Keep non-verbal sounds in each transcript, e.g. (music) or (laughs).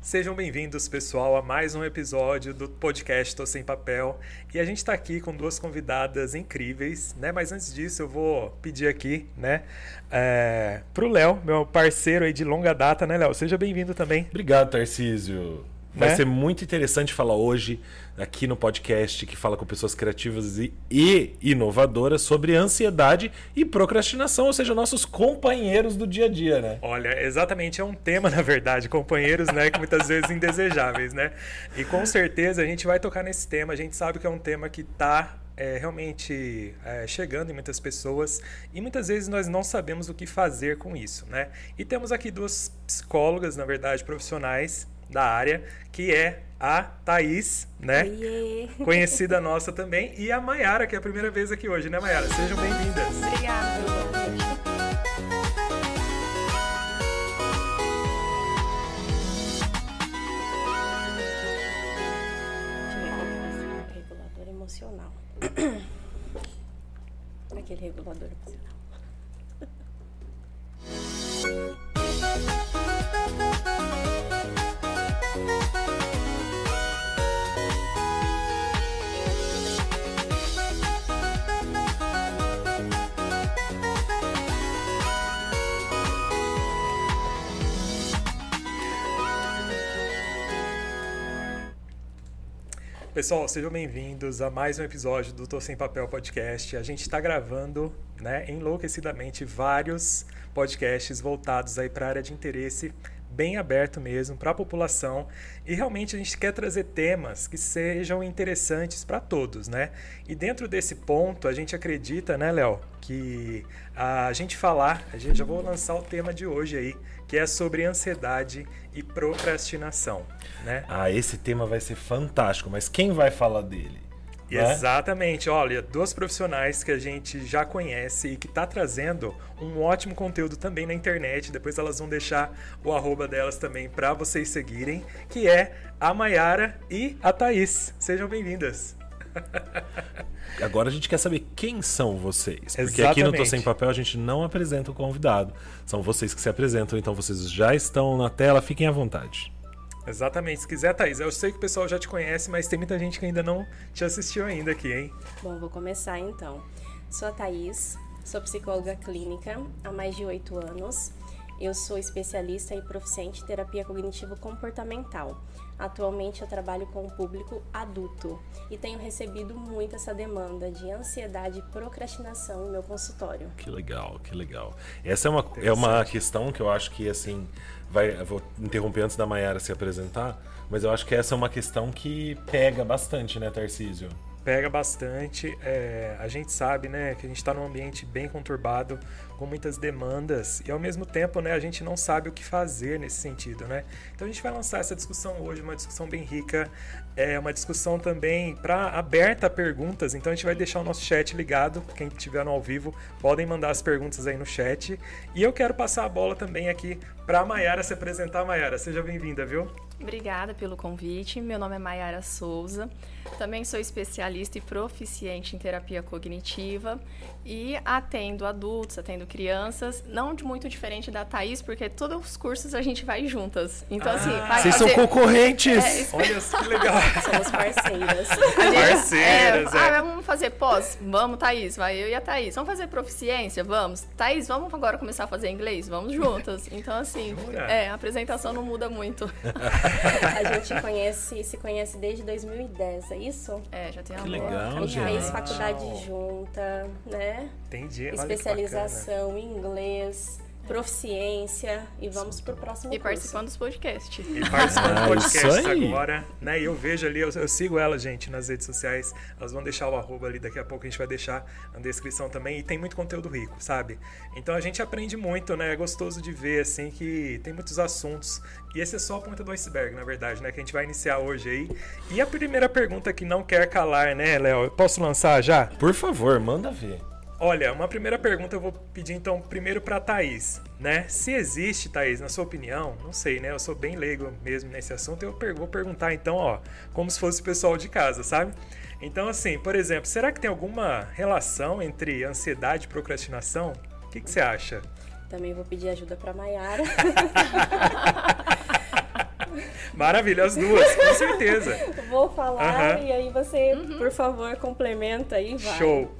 Sejam bem-vindos, pessoal, a mais um episódio do podcast Tô Sem Papel. E a gente está aqui com duas convidadas incríveis, né? Mas antes disso, eu vou pedir aqui, né, é, pro Léo, meu parceiro aí de longa data, né, Léo? Seja bem-vindo também. Obrigado, Tarcísio. Vai Né? ser muito interessante falar hoje aqui no podcast que fala com pessoas criativas e, e inovadoras sobre ansiedade e procrastinação, ou seja, nossos companheiros do dia a dia, né? Olha, exatamente, é um tema, (laughs) na verdade, companheiros, né, que muitas vezes indesejáveis, né? E com certeza a gente vai tocar nesse tema, a gente sabe que é um tema que está é, realmente é, chegando em muitas pessoas e muitas vezes nós não sabemos o que fazer com isso, né? E temos aqui duas psicólogas, na verdade, profissionais da área, que é a Thaís, né? Oiê. (laughs) Conhecida nossa também, e a Maiara, que é a primeira vez aqui hoje, né, Maiara? Sejam bem-vindas. Obrigada emocional. (clears throat) Aquele regulador emocional. Pessoal, sejam bem-vindos a mais um episódio do Tô Sem Papel Podcast. A gente está gravando, né, enlouquecidamente vários podcasts voltados aí para a área de interesse bem aberto mesmo para a população e realmente a gente quer trazer temas que sejam interessantes para todos, né? E dentro desse ponto a gente acredita, né, Léo, que a gente falar, a gente já vou lançar o tema de hoje aí, que é sobre ansiedade e procrastinação, né? Ah, esse tema vai ser fantástico, mas quem vai falar dele? Né? Exatamente, olha, duas profissionais que a gente já conhece e que tá trazendo um ótimo conteúdo também na internet. Depois elas vão deixar o arroba delas também para vocês seguirem, que é a Maiara e a Thaís. Sejam bem-vindas. (laughs) Agora a gente quer saber quem são vocês. Porque aqui no Tô Exatamente. Sem Papel a gente não apresenta o convidado. São vocês que se apresentam, então vocês já estão na tela, fiquem à vontade. Exatamente, se quiser, Thaís, eu sei que o pessoal já te conhece, mas tem muita gente que ainda não te assistiu ainda aqui, hein? Bom, vou começar então. Sou a Thaís, sou psicóloga clínica há mais de oito anos. Eu sou especialista e proficiente em terapia cognitivo-comportamental. Atualmente eu trabalho com o público adulto e tenho recebido muito essa demanda de ansiedade e procrastinação em meu consultório. Que legal, que legal. Essa é uma, é uma questão que eu acho que, assim, vai, vou interromper antes da Mayara se apresentar, mas eu acho que essa é uma questão que pega bastante, né, Tarcísio? Pega bastante. é, a gente sabe, né, que a gente está num ambiente bem conturbado, com muitas demandas e ao mesmo tempo, né, a gente não sabe o que fazer nesse sentido, né? Então a gente vai lançar essa discussão hoje, uma discussão bem rica, é uma discussão também para aberta a perguntas. Então a gente vai deixar o nosso chat ligado. Quem estiver no ao vivo podem mandar as perguntas aí no chat. E eu quero passar a bola também aqui para a Maiara se apresentar. Maiara, seja bem-vinda, viu? Obrigada pelo convite. Meu nome é Mayara Souza. Também sou especialista e proficiente em terapia cognitiva e atendo adultos, atendo crianças, não de muito diferente da Thaís, porque todos os cursos a gente vai juntas. Então, assim, Ah, vai Vocês são fazer- concorrentes! É, Olha que legal. (laughs) Somos parceiras. a (laughs) gente- Parceiras, é, é. Ah, vamos fazer pós? Vamos, Thaís. Vai eu e a Thaís. Vamos fazer proficiência? Vamos. Thaís, vamos agora começar a fazer inglês? Vamos juntas. Então, assim, é, a apresentação não muda muito. (laughs) A gente conhece, se conhece desde 2010, é isso? É, já tem Que uma legal, boa A gente gente. fez faculdade junta, né? Entendi. Olha que bacana. Especialização em inglês, proficiência e vamos pro próximo E curso. participando dos podcasts. E participando Ah, (laughs) do isso podcast aí. agora, né? E eu vejo ali, eu, eu sigo ela, gente, nas redes sociais. Elas vão deixar o arroba ali, daqui a pouco a gente vai deixar na descrição também. E tem muito conteúdo rico, sabe? Então a gente aprende muito, né? É gostoso de ver, assim, que tem muitos assuntos. E esse é só a ponta do iceberg, na verdade, né? Que a gente vai iniciar hoje aí. E a primeira pergunta que não quer calar, né, Léo? Posso lançar já? Por favor, manda ver. Olha, uma primeira pergunta eu vou pedir então primeiro para Thaís, né? Se existe, Thaís, na sua opinião, não sei, né? Eu sou bem leigo mesmo nesse assunto, eu vou perguntar então, ó, como se fosse o pessoal de casa, sabe? Então, assim, por exemplo, será que tem alguma relação entre ansiedade e procrastinação? O que, que você acha? Também vou pedir ajuda pra Mayara. (laughs) Maravilha, as duas, com certeza. Vou falar Aham. e aí você, por favor, complementa aí, vai. Show.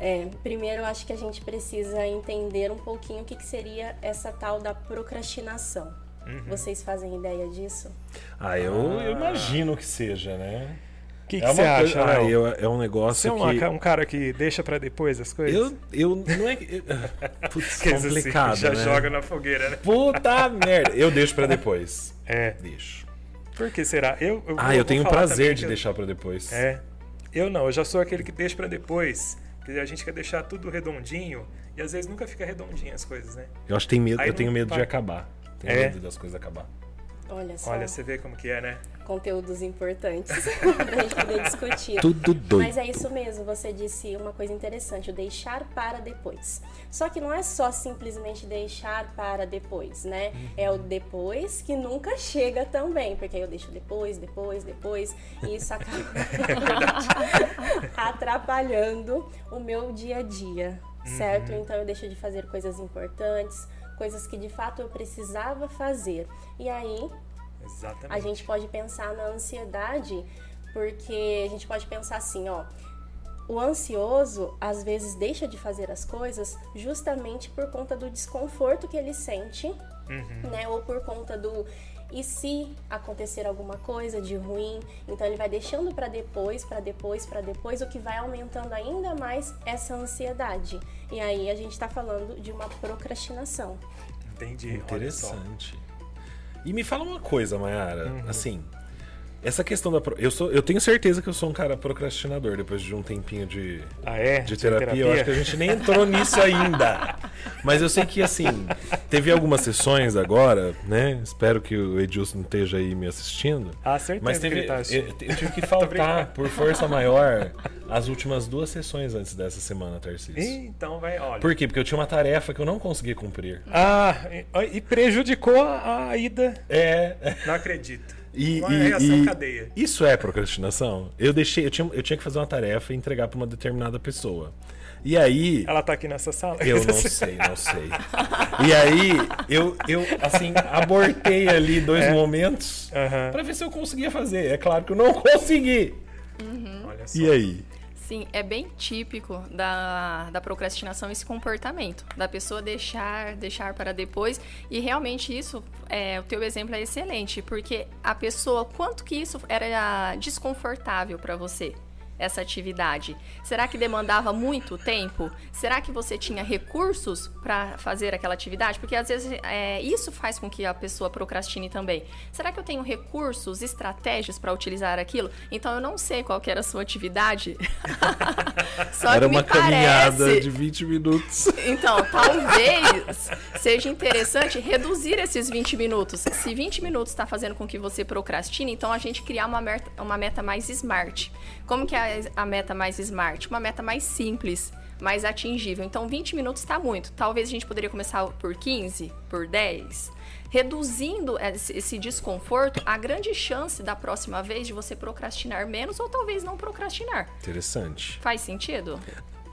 É, primeiro, eu acho que a gente precisa entender um pouquinho o que, que seria essa tal da procrastinação. Uhum. Vocês fazem ideia disso? Ah, eu, eu imagino que seja, né? O que, que é você acha, coisa, ah, eu- é um negócio Você é uma que... um cara que deixa pra depois as coisas? Eu, eu não é (laughs) Putz, assim, complicado, já né? joga na fogueira, né? Puta (laughs) merda. Eu deixo pra depois. É. Deixo. Por que será? Eu, eu Ah, eu tenho prazer de eu- deixar pra depois. É. Eu não, eu já sou aquele que deixa pra depois. A gente quer deixar tudo redondinho e às vezes nunca fica redondinho as coisas, né? Eu acho que tem medo, Aí eu tenho medo de acabar. Tenho É? medo das coisas acabar. Olha só, Olha, você vê como que é, né? conteúdos importantes (laughs) pra gente poder (laughs) discutir. Tudo doido. Mas é isso mesmo, você disse uma coisa interessante, o deixar para depois. Só que não é só simplesmente deixar para depois, né? É o depois que nunca chega também, porque aí eu deixo depois, depois, depois, e isso acaba (laughs) atrapalhando o meu dia a dia, certo? Então eu deixo de fazer coisas importantes, coisas que de fato eu precisava fazer. E aí Exatamente. a gente pode pensar na ansiedade, porque a gente pode pensar assim, ó. O ansioso às vezes deixa de fazer as coisas justamente por conta do desconforto que ele sente, Uhum. né? Ou por conta do e se acontecer alguma coisa de ruim, então ele vai deixando para depois, para depois, para depois, o que vai aumentando ainda mais essa ansiedade. E aí a gente tá falando de uma procrastinação. Entendi. Interessante. E me fala uma coisa, Mayara. Uhum. Assim, essa questão da. pro- Eu, sou, eu tenho certeza que eu sou um cara procrastinador depois de um tempinho de, Ah, é? de terapia. Eu acho que a gente nem entrou nisso ainda. Mas eu sei que, assim, teve algumas sessões agora, né? Espero que o Edilson não esteja aí me assistindo. Ah, certeza Mas teve, tá eu, eu tive (laughs) que faltar, por força maior, as últimas duas sessões antes dessa semana, Tarcísio. Então vai, olha. Por quê? Porque eu tinha uma tarefa que eu não consegui cumprir. Ah, e, prejudicou a ida. É. Não acredito. E, Uma e- reação e- cadeia. Isso é procrastinação? Eu deixei, eu tinha, eu tinha que fazer uma tarefa e entregar pra uma determinada pessoa. E aí. Ela tá aqui nessa sala? Eu (laughs) não sei, não sei. E aí, eu, eu assim, abortei ali dois momentos Aham. pra ver se eu conseguia fazer. É claro que eu não consegui. Só. E aí? Sim, é bem típico da, da procrastinação esse comportamento, da pessoa deixar, deixar para depois. E realmente isso, é, o teu exemplo é excelente, porque a pessoa, quanto que isso era desconfortável para você? Essa atividade? Será que demandava muito tempo? Será que você tinha recursos para fazer aquela atividade? Porque às vezes é, isso faz com que a pessoa procrastine também. Será que eu tenho recursos, estratégias para utilizar aquilo? Então eu não sei qual que era a sua atividade. (laughs) Só Era que uma caminhada parece- de 20 minutos. então, talvez seja interessante reduzir esses 20 minutos. Se 20 minutos está fazendo com que você procrastine, então a gente criar uma meta, uma meta mais smart. Como que é a meta mais smart? Uma meta mais simples, mais atingível. Então, 20 minutos está muito. Talvez a gente poderia começar por 15, por 10. Reduzindo esse esse desconforto, a grande chance da próxima vez de você procrastinar menos ou talvez não procrastinar. Interessante. Faz sentido?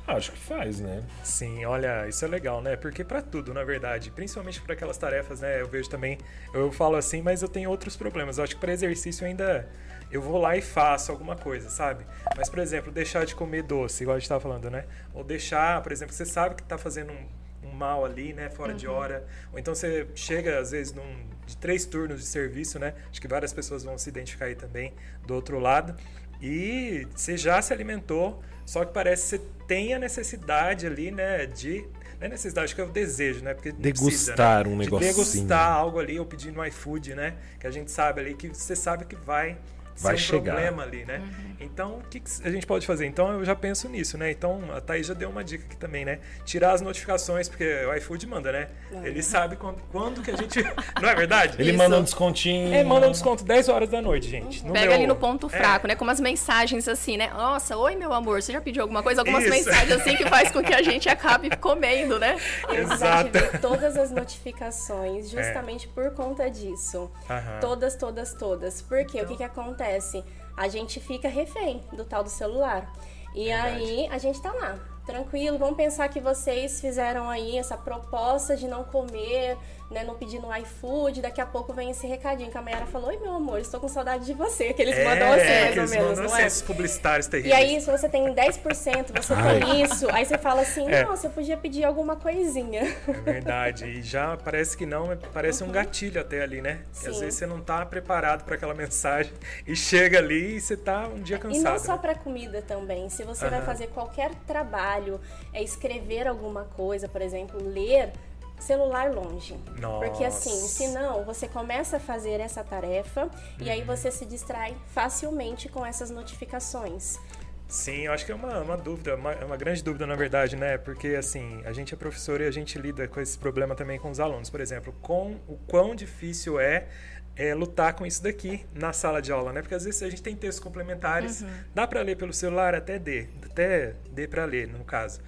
Acho que faz, né? Sim, olha, isso é legal, né? Porque pra tudo, na verdade, principalmente para aquelas tarefas, né? Eu vejo também, eu falo assim, mas eu tenho outros problemas. Eu acho que para exercício ainda eu vou lá e faço alguma coisa, sabe? Mas, por exemplo, deixar de comer doce, igual a gente tava falando, né? Ou deixar, por exemplo, você sabe que tá fazendo um, um mal ali, né? Fora de hora. Ou então você chega, às vezes, num, de três turnos de serviço, né? Acho que várias pessoas vão se identificar aí também do outro lado. E você já se alimentou, só que parece que você tem a necessidade ali, né? De. Não é necessidade, acho que é o desejo, né? Porque não precisa, Degustar né? um De negocinho. degustar algo ali, ou pedir no iFood, né? Que a gente sabe ali que você sabe que vai. Vai ser um chegar. problema ali, né? Então, o que, que a gente pode fazer? Então, eu já penso nisso, né? Então, a Thaís já deu uma dica aqui também, né? Tirar as notificações, porque o iFood manda, né? Ele sabe quando, quando que a gente. (laughs) Não é verdade? Ele Isso. manda um descontinho. É, manda um desconto 10 horas da noite, gente. No Pega meu- ali no ponto É. fraco, né? Com umas mensagens assim, né? Nossa, oi meu amor, você já pediu alguma coisa? Algumas Isso. mensagens assim que faz com que a gente acabe comendo, né? (laughs) Exato. todas as notificações justamente por conta disso. Aham. Todas, todas, todas. Porque o que, que acontece? A gente fica refém do tal do celular. E Verdade. aí a gente tá lá, tranquilo. Vamos pensar que vocês fizeram aí essa proposta de não comer né, não pedir no iFood, daqui a pouco vem esse recadinho que a Mayara falou, oi meu amor, estou com saudade de você, que eles é, mandam assim, mais que ou menos, mandam não assim, é? esses publicitários terríveis. E aí, se você tem 10%, você Ai. tem isso, aí você fala assim, É. nossa, eu podia pedir alguma coisinha. É verdade. E já parece que não, parece um gatilho até ali, né? Que às Sim. vezes você não tá preparado para aquela mensagem e chega ali e você tá um dia E cansado. não só né? para comida também. Se você vai Aham. fazer qualquer trabalho, é escrever alguma coisa, por exemplo, ler, celular longe. Porque assim, Nossa. senão você começa a fazer essa tarefa e Uhum. aí você se distrai facilmente com essas notificações. Sim, eu acho que é uma, uma dúvida, uma, é uma grande dúvida, na verdade, né? Porque, assim, a gente é professor e a gente lida com esse problema também com os alunos. Por exemplo, com o quão difícil é, é lutar com isso daqui na sala de aula, né? Porque às vezes a gente tem textos complementares, dá para ler pelo celular até D, até D para ler, no caso.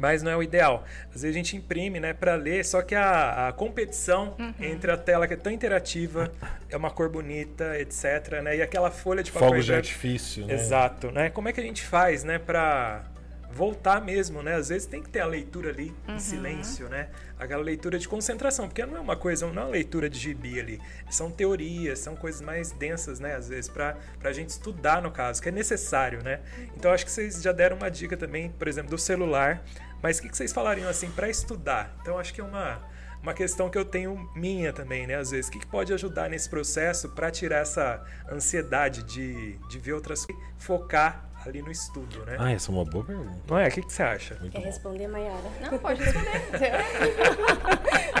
Mas não é o ideal. Às vezes a gente imprime, né, para ler, só que a, a competição entre a tela que é tão interativa, é uma cor bonita, etc, né? E aquela folha de papel Fogos de artifício, né? Exato, né? Como é que a gente faz, né, pra voltar mesmo, né? Às vezes tem que ter a leitura ali em silêncio, né? Aquela leitura de concentração, porque não é uma coisa, não é uma leitura de gibi ali. São teorias, são coisas mais densas, né? Às vezes pra, pra gente estudar, no caso, que é necessário, né? Então acho que vocês já deram uma dica também, por exemplo, do celular. Mas o que, que vocês falariam assim pra estudar? Então acho que é uma uma questão que eu tenho minha também, né? Às vezes, o que, que pode ajudar nesse processo para tirar essa ansiedade de, de ver outras coisas e focar ali no estudo, né? Ah, essa é uma boa pergunta. Não é? O que, que você acha? Muito Quer bom. responder, Mayara? Não, pode responder.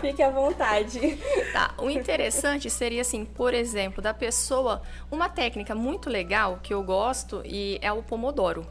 (laughs) Fique à vontade. Tá, o interessante seria assim, por exemplo, da pessoa, uma técnica muito legal que eu gosto e é o pomodoro.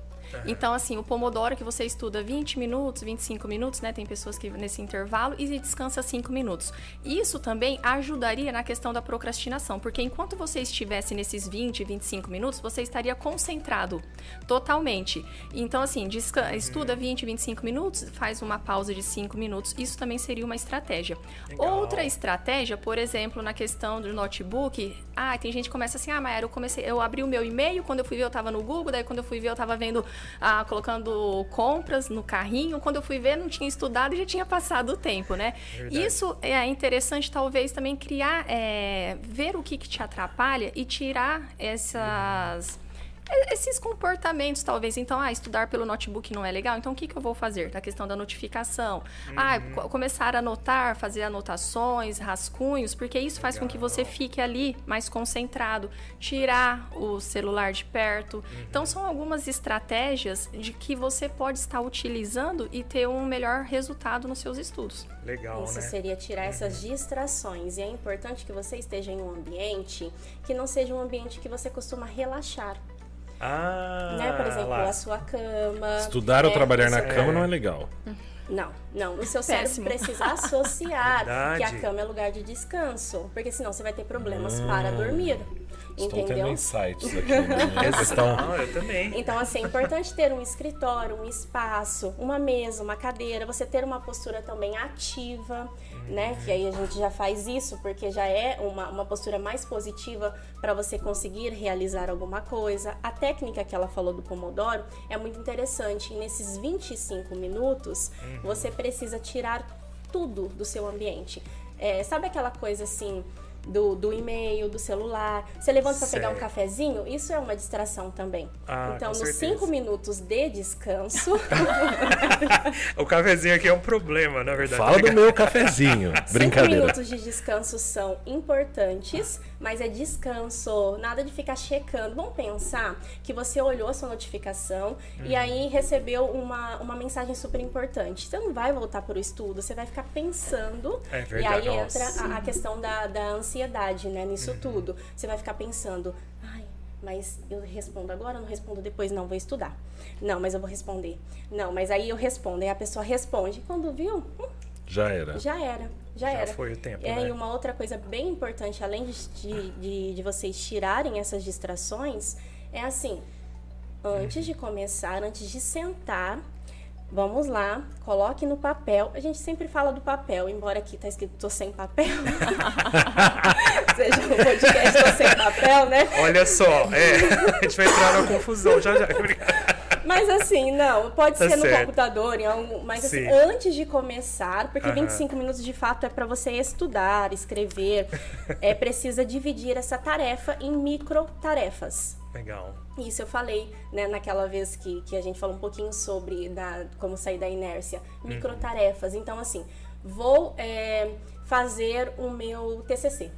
Então, assim, o pomodoro que você estuda 20 minutos, 25 minutos, né? Tem pessoas que nesse intervalo e descansa 5 minutos. Isso também ajudaria na questão da procrastinação, porque enquanto você estivesse nesses 20, 25 minutos, você estaria concentrado totalmente. Então, assim, desca- estuda 20, 25 minutos, faz uma pausa de 5 minutos. Isso também seria uma estratégia. Legal. Outra estratégia, por exemplo, na questão do notebook, ah, tem gente que começa assim, ah, Mayara, eu comecei, eu abri o meu e-mail, quando eu fui ver eu tava no Google, daí quando eu fui ver eu tava vendo, ah, colocando compras no carrinho, quando eu fui ver não tinha estudado e já tinha passado o tempo, né? Verdade. Isso é interessante talvez também criar, é, ver o que, que te atrapalha e tirar essas esses comportamentos, talvez. Então, ah, estudar pelo notebook não é legal. Então, o que, que eu vou fazer? Da questão da notificação. Ah, co- começar a anotar, fazer anotações, rascunhos, porque isso faz com que você fique ali mais concentrado. Tirar o celular de perto. Então, são algumas estratégias de que você pode estar utilizando e ter um melhor resultado nos seus estudos. Legal, Isso né? seria tirar essas distrações. E é importante que você esteja em um ambiente que não seja um ambiente que você costuma relaxar. Ah, né? Por exemplo, lá. a sua cama. Estudar ou né? trabalhar na cama não é legal. Não, não. O seu cérebro Péssimo. precisa associar que a cama é lugar de descanso. Porque senão você vai ter problemas para dormir. Estou entendeu? tendo insights (laughs) aqui. Né? (laughs) Não, eu também. Então, assim, é importante ter um escritório, um espaço, uma mesa, uma cadeira, você ter uma postura também ativa, né? Que aí a gente já faz isso porque já é uma, uma postura mais positiva para você conseguir realizar alguma coisa. A técnica que ela falou do Pomodoro é muito interessante. E nesses 25 minutos, você precisa tirar tudo do seu ambiente. É, sabe aquela coisa assim do, do e-mail, do celular? Você levanta para pegar um cafezinho? Isso é uma distração também. Ah, então, nos certeza. 5 minutos de descanso, (laughs) O cafezinho aqui é um problema, na verdade. Fala do meu cafezinho. (laughs) 5 Brincadeira. minutos de descanso são importantes, mas é descanso, nada de ficar checando. Vamos pensar que você olhou a sua notificação e Uhum. aí recebeu uma, uma mensagem super importante. Você não vai voltar para o estudo, você vai ficar pensando. É e verdade, aí nossa. entra a, a questão da, da ansiedade, né? Nisso Uhum. tudo. Você vai ficar pensando, ai, mas eu respondo agora, não respondo depois, não, vou estudar. Não, mas eu vou responder. Não, mas aí eu respondo, aí a pessoa responde. Quando viu, hum, Já era. já era, já, Já era. foi o tempo, É, né? e uma outra coisa bem importante, além de, de, de, vocês tirarem essas distrações, é assim, antes de começar, antes de sentar, vamos lá, coloque no papel. A gente sempre fala do papel, embora aqui tá escrito tô sem papel. (laughs) Seja um podcast tô sem papel, né? Olha só, é, (laughs) a gente vai entrar na confusão já já. (laughs) Mas assim, não, pode Tá ser no certo. computador, em algum, mas assim, Sim. antes de começar, porque Aham. 25 minutos de fato é para você estudar, escrever, (laughs) é precisa dividir essa tarefa em micro tarefas. Legal. Isso eu falei, né, naquela vez que, que a gente falou um pouquinho sobre da, como sair da inércia. Micro tarefas. Então, assim, vou é, fazer o meu TCC.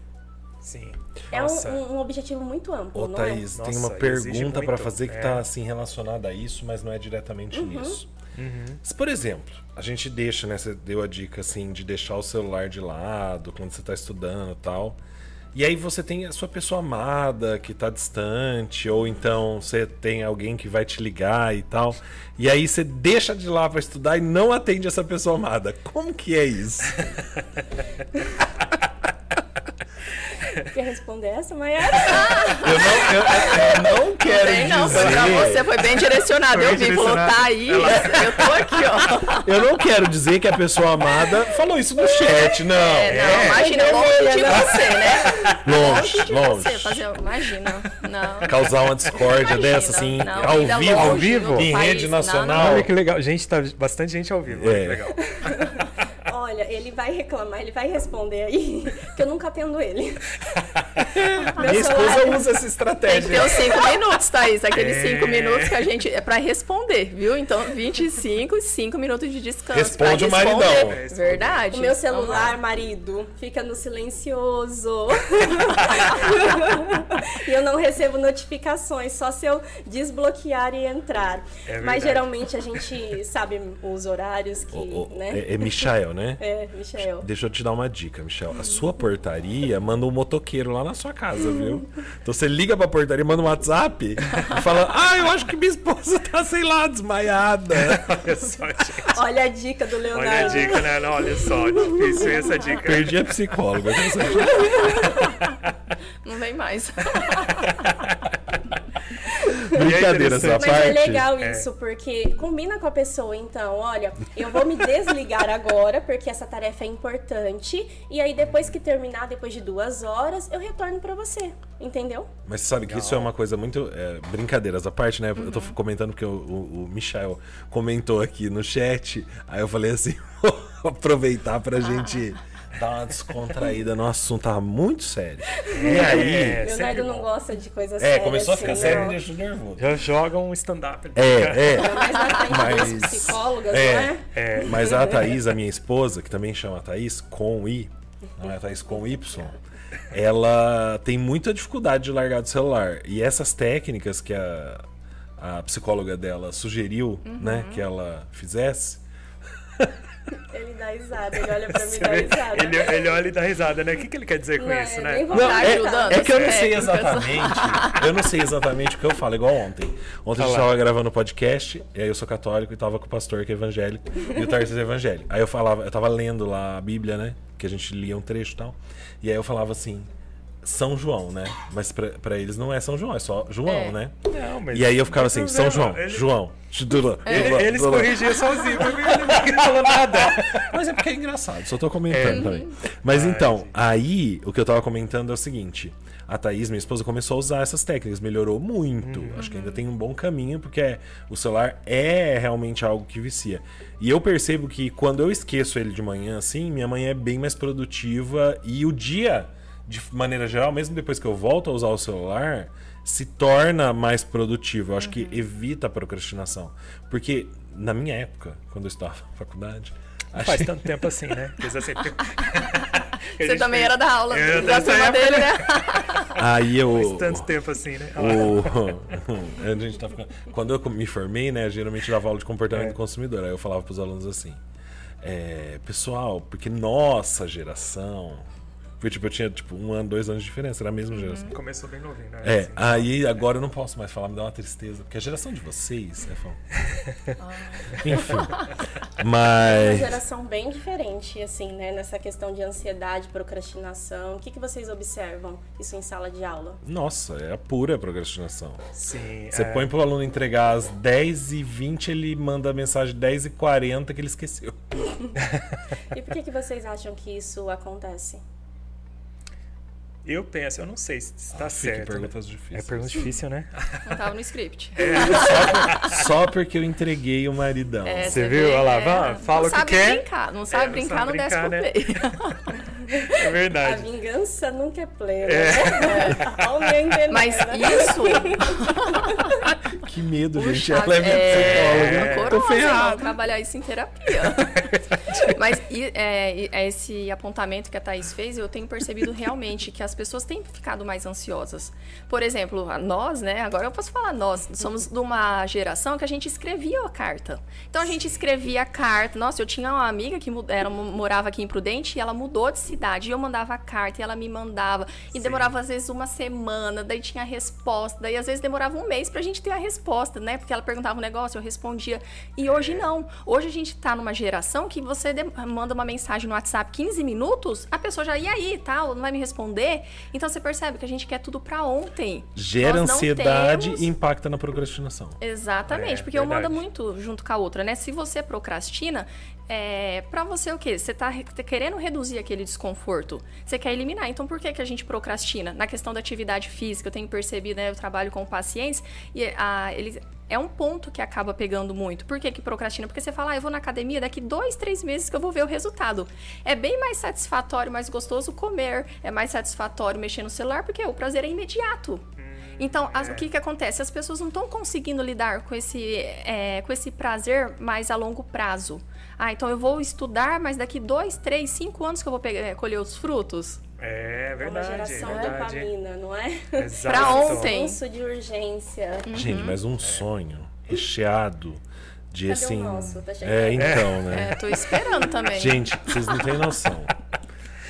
Sim. É um, um- objetivo muito amplo, Ô, não Thaís, é? tem Nossa, uma pergunta pra fazer que é. tá assim relacionada a isso, mas não é diretamente Uhum. nisso. Uhum. Se, por exemplo, a gente deixa, né? Você deu a dica assim de deixar o celular de lado quando você tá estudando e tal. E aí você tem a sua pessoa amada que tá distante, ou então você tem alguém que vai te ligar e tal. E aí você deixa de lá pra estudar e não atende essa pessoa amada. Como que é isso? (laughs) é? (laughs) Quer responder essa, Mayara? Eu não, eu, eu não quero Bem, não, foi dizer. pra você, foi bem direcionado. Foi eu bem vi, falou, direcionado. Thaís, eu tô aqui, ó. Eu não quero dizer que a pessoa amada falou isso no chat, não. É, não, imagina, É. longe de você, né? Longe, de longe. você, fazer, imagina, não. Causar uma discórdia Imagina, dessa, assim, não, ao vida vivo, longe Ao vivo? em país, rede não, nacional. não. Olha que legal. Gente, tá bastante gente ao vivo. Olha É. que legal. (laughs) Olha, ele vai reclamar, ele vai responder aí, (laughs) que eu nunca atendo ele. (laughs) Minha celular- esposa usa essa Tem que estratégia. ter os cinco minutos, Thaís. Aqueles É. cinco minutos que a gente. É pra responder, viu? Então, 25 e 5 minutos de descanso. Responde o maridão. É, responde. Verdade. O meu celular, marido, fica no silencioso. (laughs) e eu não recebo notificações, só se eu desbloquear e entrar. É. Mas geralmente a gente sabe os horários que, Ô, ô, né? é, é Michael, né? É, Michel. Deixa eu te dar uma dica, Michel. A sua portaria manda um motoqueiro lá na sua casa, viu? Então você liga pra portaria, manda um WhatsApp e fala: Ah, eu acho que minha esposa tá, sei lá, desmaiada. (laughs) Olha só, gente. Olha a dica do Leonardo. Olha a dica, né? Não, olha só, (laughs) difícil essa dica. Perdi a psicóloga. Não vem mais. (laughs) (laughs) Brincadeiras à interessante. Mas parte. é legal É. isso, porque combina com a pessoa, então, olha, eu vou me desligar agora, porque essa tarefa é importante, e aí depois que terminar, depois de duas horas, eu retorno pra você, entendeu? Mas você sabe que isso é uma coisa muito. é, brincadeiras à parte, né? Eu tô Uhum. comentando porque o, o, o Michel comentou aqui no chat. Aí eu falei assim: (laughs) vou aproveitar pra gente dar uma descontraída no assunto. Tava muito sério. E aí. É, Leonardo não bom. gosta de coisa É, séria. começou a assim, ficar né? sério e me deixou nervoso. Já joga um stand-up. É, é. Mas psicólogas, É. não é? É. Mas a Thaís, a minha esposa, que também chama Thaís com I, não é Thaís com Y, ela tem muita dificuldade de largar do celular. E essas técnicas que a, a psicóloga dela sugeriu, né, que ela fizesse, (laughs) (laughs) Ele dá risada, ele olha pra mim e dá risada. Ele, ele olha e dá risada, né? O que, que ele quer dizer com Não, isso, é né? Não, é-? É que eu não sei técnicas. exatamente. Eu não sei exatamente o que eu falo, igual ontem. Ontem a gente Fala. tava gravando podcast, e aí eu sou católico e tava com o pastor que é evangélico, e o Tarcísio é evangélico. Aí eu falava, eu tava lendo lá a Bíblia, né? Que a gente lia um trecho e tal. E aí eu falava assim. São João, né? Mas pra, pra eles não é São João, é só João, É. né? Não, mas E aí eu ficava assim, São. João, Ele- João. Dula, Ele, dula, ele se dula. corrigia sozinho, ele não falou (laughs) nada. Mas é porque é engraçado, só tô comentando É. também. Mas Ai, então, gente. aí o que eu tava comentando é o seguinte: a Thaís, minha esposa, começou a usar essas técnicas, melhorou muito. Uhum. Acho que ainda tem um bom caminho, porque é- o celular é realmente algo que vicia. E eu percebo que quando eu esqueço ele de manhã, assim, minha manhã é bem mais produtiva e o dia, de maneira geral, mesmo depois que eu volto a usar o celular. Se torna mais produtivo. Eu acho que evita a procrastinação. Porque na minha época, quando eu estava na faculdade, Não faz tanto tempo assim, né? (laughs) Assim, (laughs) a Você também fez- era da aula Eu da turma dele, né? né? (laughs) Aí eu. Faz tanto tempo assim, né? o- a gente tá ficando- Quando eu me formei, né? Geralmente eu dava aula de comportamento É. do consumidor. Aí eu falava pros alunos assim: é, Pessoal, porque nossa geração. Porque tipo, eu tinha tipo um ano, dois anos de diferença, era a mesma geração. Começou bem novinho, né? É, Assim. aí agora eu não posso mais falar, me dá uma tristeza, porque a geração de vocês (laughs) é fã. Enfim. Uma Mas. geração bem diferente, assim, né? Nessa questão de ansiedade, procrastinação. O que, que vocês observam isso em sala de aula? Nossa, é a pura procrastinação. Sim. Você é. põe pro aluno entregar às 10h20, ele manda a mensagem 10h40 que ele esqueceu. (laughs) E por que, que vocês acham que isso acontece? Eu penso, eu não sei se está Ah, certo. fica né? perguntas difíceis. É pergunta difícil, né? Não tava no script. (laughs) Só porque eu entreguei o maridão. É, Você viu? Olha lá, vá, fala não o que sabe quer. Brincar, não sabe É, não brincar, sabe não desce brincar, pro né? play. (laughs) É A verdade. vingança nunca é plena. É. Né? (laughs) Meu entender, Mas né? isso Que medo, gente. Puxa, Ela é minha é, psicóloga. Tô coroa, vamos ferrado. trabalhar isso em terapia. Mas e- é, é esse apontamento que a Thaís fez, eu tenho percebido realmente que as pessoas têm ficado mais ansiosas. Por exemplo, a nós, né? Agora eu posso falar nós, somos de uma geração que a gente escrevia a carta. Então a gente escrevia a carta. Nossa, eu tinha uma amiga que era, morava aqui em Prudente e ela mudou de cidade. E eu mandava a carta e ela me mandava. E demorava às vezes uma semana, daí tinha a resposta. Daí às vezes demorava um mês pra gente ter a resposta, né? Porque ela perguntava um negócio, eu respondia. E hoje não. Hoje a gente tá numa geração que você manda uma mensagem no WhatsApp 15 minutos, a pessoa já, e aí, tal, não vai me responder. Então você percebe que a gente quer tudo pra ontem. Gera ansiedade temos- e impacta na procrastinação. É, Exatamente, porque uma anda verdade. muito junto com a outra, né? Se você procrastina, é, para você o quê? Você tá tá querendo reduzir aquele desconforto. Você quer eliminar. Então, por que, que a gente procrastina? Na questão da atividade física, eu tenho percebido, né? Eu trabalho com pacientes e a, eles. É um ponto que acaba pegando muito. Por que, que procrastina? Porque você fala, ah, eu vou na academia daqui dois, três meses que eu vou ver o resultado. É bem mais satisfatório, mais gostoso comer, é mais satisfatório mexer no celular, porque o prazer é imediato. Então, as- o que, que acontece? As pessoas não estão conseguindo lidar com esse, é, com esse prazer mais a longo prazo. Ah, então eu vou estudar, mas daqui dois, três, cinco anos que eu vou pegar, é, colher os frutos. É É uma verdade, é geração verdade. dopamina, não é? Exato. Pra ontem. Senso de urgência. Gente, mas um sonho recheado de Cadê o assim. nosso? Tá é, então, né? É, tô esperando também. Gente, vocês não têm noção.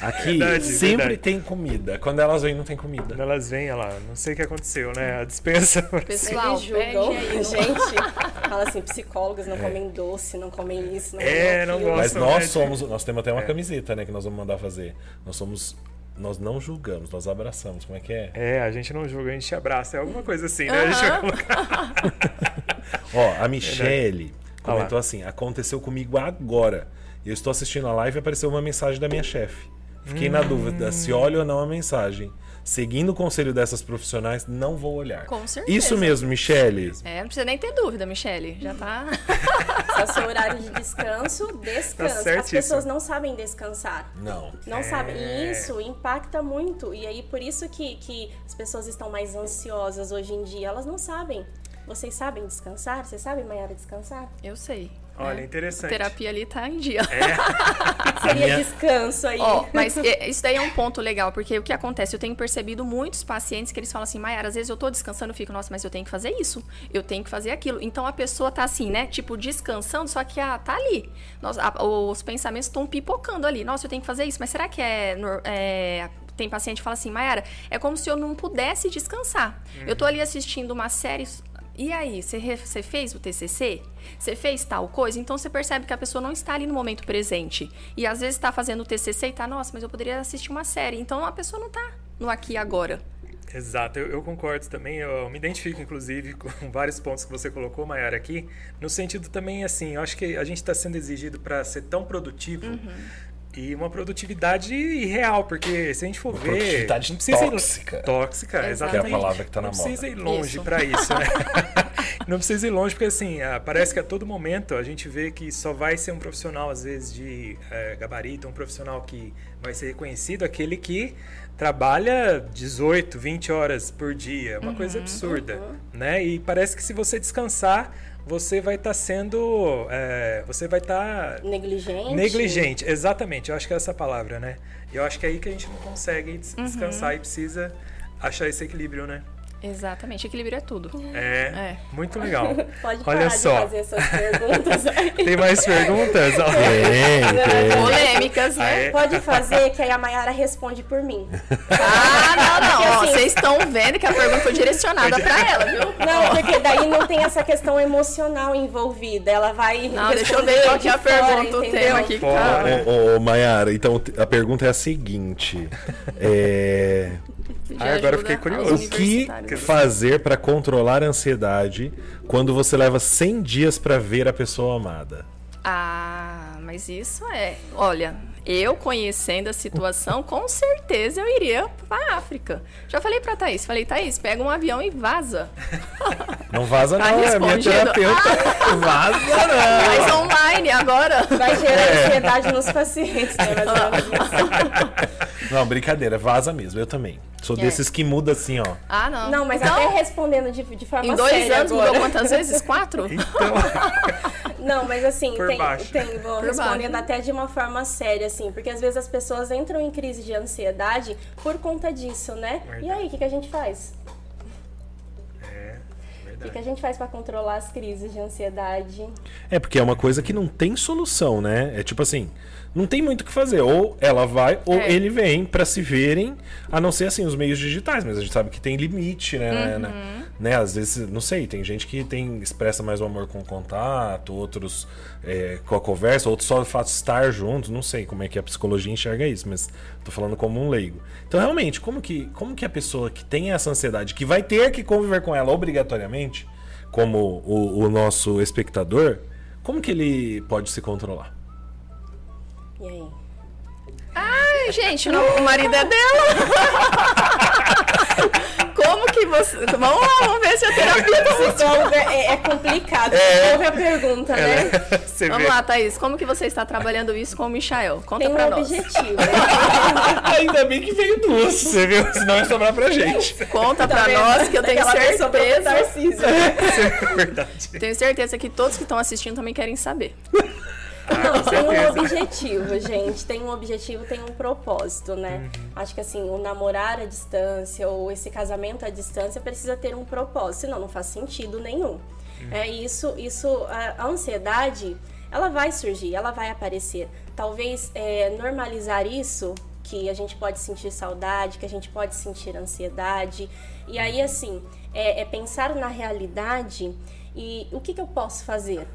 Aqui Verdade, sempre verdade. tem comida. Quando elas vêm, não tem comida. Quando elas vêm, olha lá, não sei o que aconteceu, né? A dispensa. (laughs) Pessoal, Eles julgam aí. a gente. Fala assim, psicólogos não comem doce, não comem isso, não É, comem não aquilo. Mas nós né? somos, nós temos até uma camiseta, né, que nós vamos mandar fazer. Nós somos, nós não julgamos, nós abraçamos. Como é que é? É, a gente não julga, a gente abraça. É alguma coisa assim, né? A gente colocar. (laughs) Ó, a Michele Olha comentou assim: aconteceu comigo agora. Eu estou assistindo a live e apareceu uma mensagem da minha chefe. Fiquei na dúvida se olho ou não a mensagem. Seguindo o conselho dessas profissionais, não vou olhar. Com certeza. Isso mesmo, Michele. É, não precisa nem ter dúvida, Michele. Já tá. Se é o seu horário de descanso, descansa. As certíssimo. pessoas não sabem descansar. Não. Não sabem. É. E isso impacta muito. E aí, por isso que, que as pessoas estão mais ansiosas hoje em dia. Elas não sabem. Vocês sabem descansar? Vocês sabem, Mayara, descansar? Eu sei. Olha, né? interessante. A terapia ali tá em dia. O que (laughs) seria minha- descanso aí? Ó, mas é, isso daí é um ponto legal, porque o que acontece? Eu tenho percebido muitos pacientes que eles falam assim, Mayara, às vezes eu tô descansando, eu fico, nossa, mas eu tenho que fazer isso, eu tenho que fazer aquilo. Então a pessoa tá assim, né? Tipo, descansando, só que ah, tá ali. Nós, a- os pensamentos estão pipocando ali. Nossa, eu tenho que fazer isso, mas será que é. é tem paciente que fala assim, Mayara, é como se eu não pudesse descansar. Eu tô ali assistindo uma série. E aí, você, fez o TCC? Você fez tal coisa? Então você percebe que a pessoa não está ali no momento presente. E às vezes está fazendo o TCC e tá, nossa, mas eu poderia assistir uma série. Então a pessoa não tá no aqui e agora. Exato, eu, eu concordo também. Eu me identifico, inclusive, (laughs) com vários pontos que você colocou, Mayara, aqui. No sentido também, assim, eu acho que a gente está sendo exigido para ser tão produtivo. E uma produtividade irreal, porque se a gente for ver. produtividade não precisa ir- tóxica. Tóxica, Exato. exatamente. Que é a palavra que tá na Não precisa ir moda. longe para isso, né? (laughs) (laughs) não precisa ir longe, porque assim, ah, parece que a todo momento a gente vê que só vai ser um profissional, às vezes, de eh, gabarito, um profissional que vai ser reconhecido, aquele que trabalha 18, 20 horas por dia. Uma coisa absurda, né? E parece que se você descansar, você vai estar sendo. eh, você vai estar Negligente. Negligente, exatamente. Eu acho que é essa palavra, né? E eu acho que é aí que a gente não consegue Uhum. descansar e precisa achar esse equilíbrio, né? Exatamente, equilíbrio é tudo. É, É. muito legal. (laughs) Pode Olha parar só. de fazer essas perguntas. (laughs) Tem mais perguntas? Tem. Polêmicas, né? é? Pode fazer, que aí a Mayara responde por mim. Ah, não, não. Assim- Vocês estão vendo que a pergunta foi direcionada pra ela, viu? Não, porque daí não tem essa questão emocional envolvida. Ela vai. Não, deixa eu ver qual que é a pergunta, o tema aqui tá. Fora. Ô, ô, Mayara, então a pergunta é a seguinte: é, Ah, agora fiquei curioso. o que fazer para controlar a ansiedade quando você leva 100 dias para ver a pessoa amada? Ah, mas isso é. Olha, Eu conhecendo a situação, com certeza eu iria pra África. Já falei pra Thaís, falei, Thaís, pega um avião e vaza. (laughs) Não vaza Tá não, é minha terapeuta. Vaza não. Mas online agora. Vai gerar ansiedade nos pacientes, né? (laughs) Não, brincadeira, vaza mesmo, eu também. Sou É. desses que muda assim, ó. Ah, não. Não, mas Então, até respondendo de, de forma Em dois séria anos agora. mudou quantas vezes? (laughs) Quatro? Não, mas assim, Por tem, baixo. tem vou Por respondendo baixo. até de uma forma séria, assim, porque às vezes as pessoas entram em crise de ansiedade por conta disso, né? Verdade. E aí, o que, que a gente faz? É, O que, a gente faz pra controlar as crises de ansiedade? É porque é uma coisa que não tem solução, né? É tipo assim, não tem muito o que fazer. Ou ela vai, ou É. ele vem pra se verem, a não ser assim os meios digitais, mas a gente sabe que tem limite, né? Uhum. né? Né? Às vezes, não sei, tem gente que tem expressa mais o amor com o contato, outros é, com a conversa, outros só o fato de estar juntos, não sei como é que a psicologia enxerga isso, mas tô falando como um leigo. Então, realmente, como que, como que a pessoa que tem essa ansiedade, que vai ter que conviver com ela obrigatoriamente, como o, o nosso espectador, como que ele pode se controlar? E aí? Ai, gente, não- o marido é dela. (laughs) Como que você. Vamos lá, vamos ver se a terapia tá Psicóloga é, é complicado. Ouve a pergunta, né? Você Vamos vê. lá, Thaís, como que você está trabalhando isso com o Michael? Conta Tem um pra nós. objetivo. (laughs) Ainda bem que veio duas, você viu? Senão ia sobrar pra gente. Conta Tá pra vendo? nós que eu tenho certeza. Tarcísio. (laughs) É verdade. Tenho certeza que todos que estão assistindo também querem saber. Não, tem um objetivo, gente. Tem um objetivo, tem um propósito, né? Uhum. Acho que assim, o namorar à distância ou esse casamento à distância precisa ter um propósito, senão não faz sentido nenhum. Uhum. É isso, isso, a, a ansiedade, ela vai surgir, ela vai aparecer. Talvez é, normalizar isso, que a gente pode sentir saudade, que a gente pode sentir ansiedade. E aí, assim, é, é pensar na realidade e o que, que eu posso fazer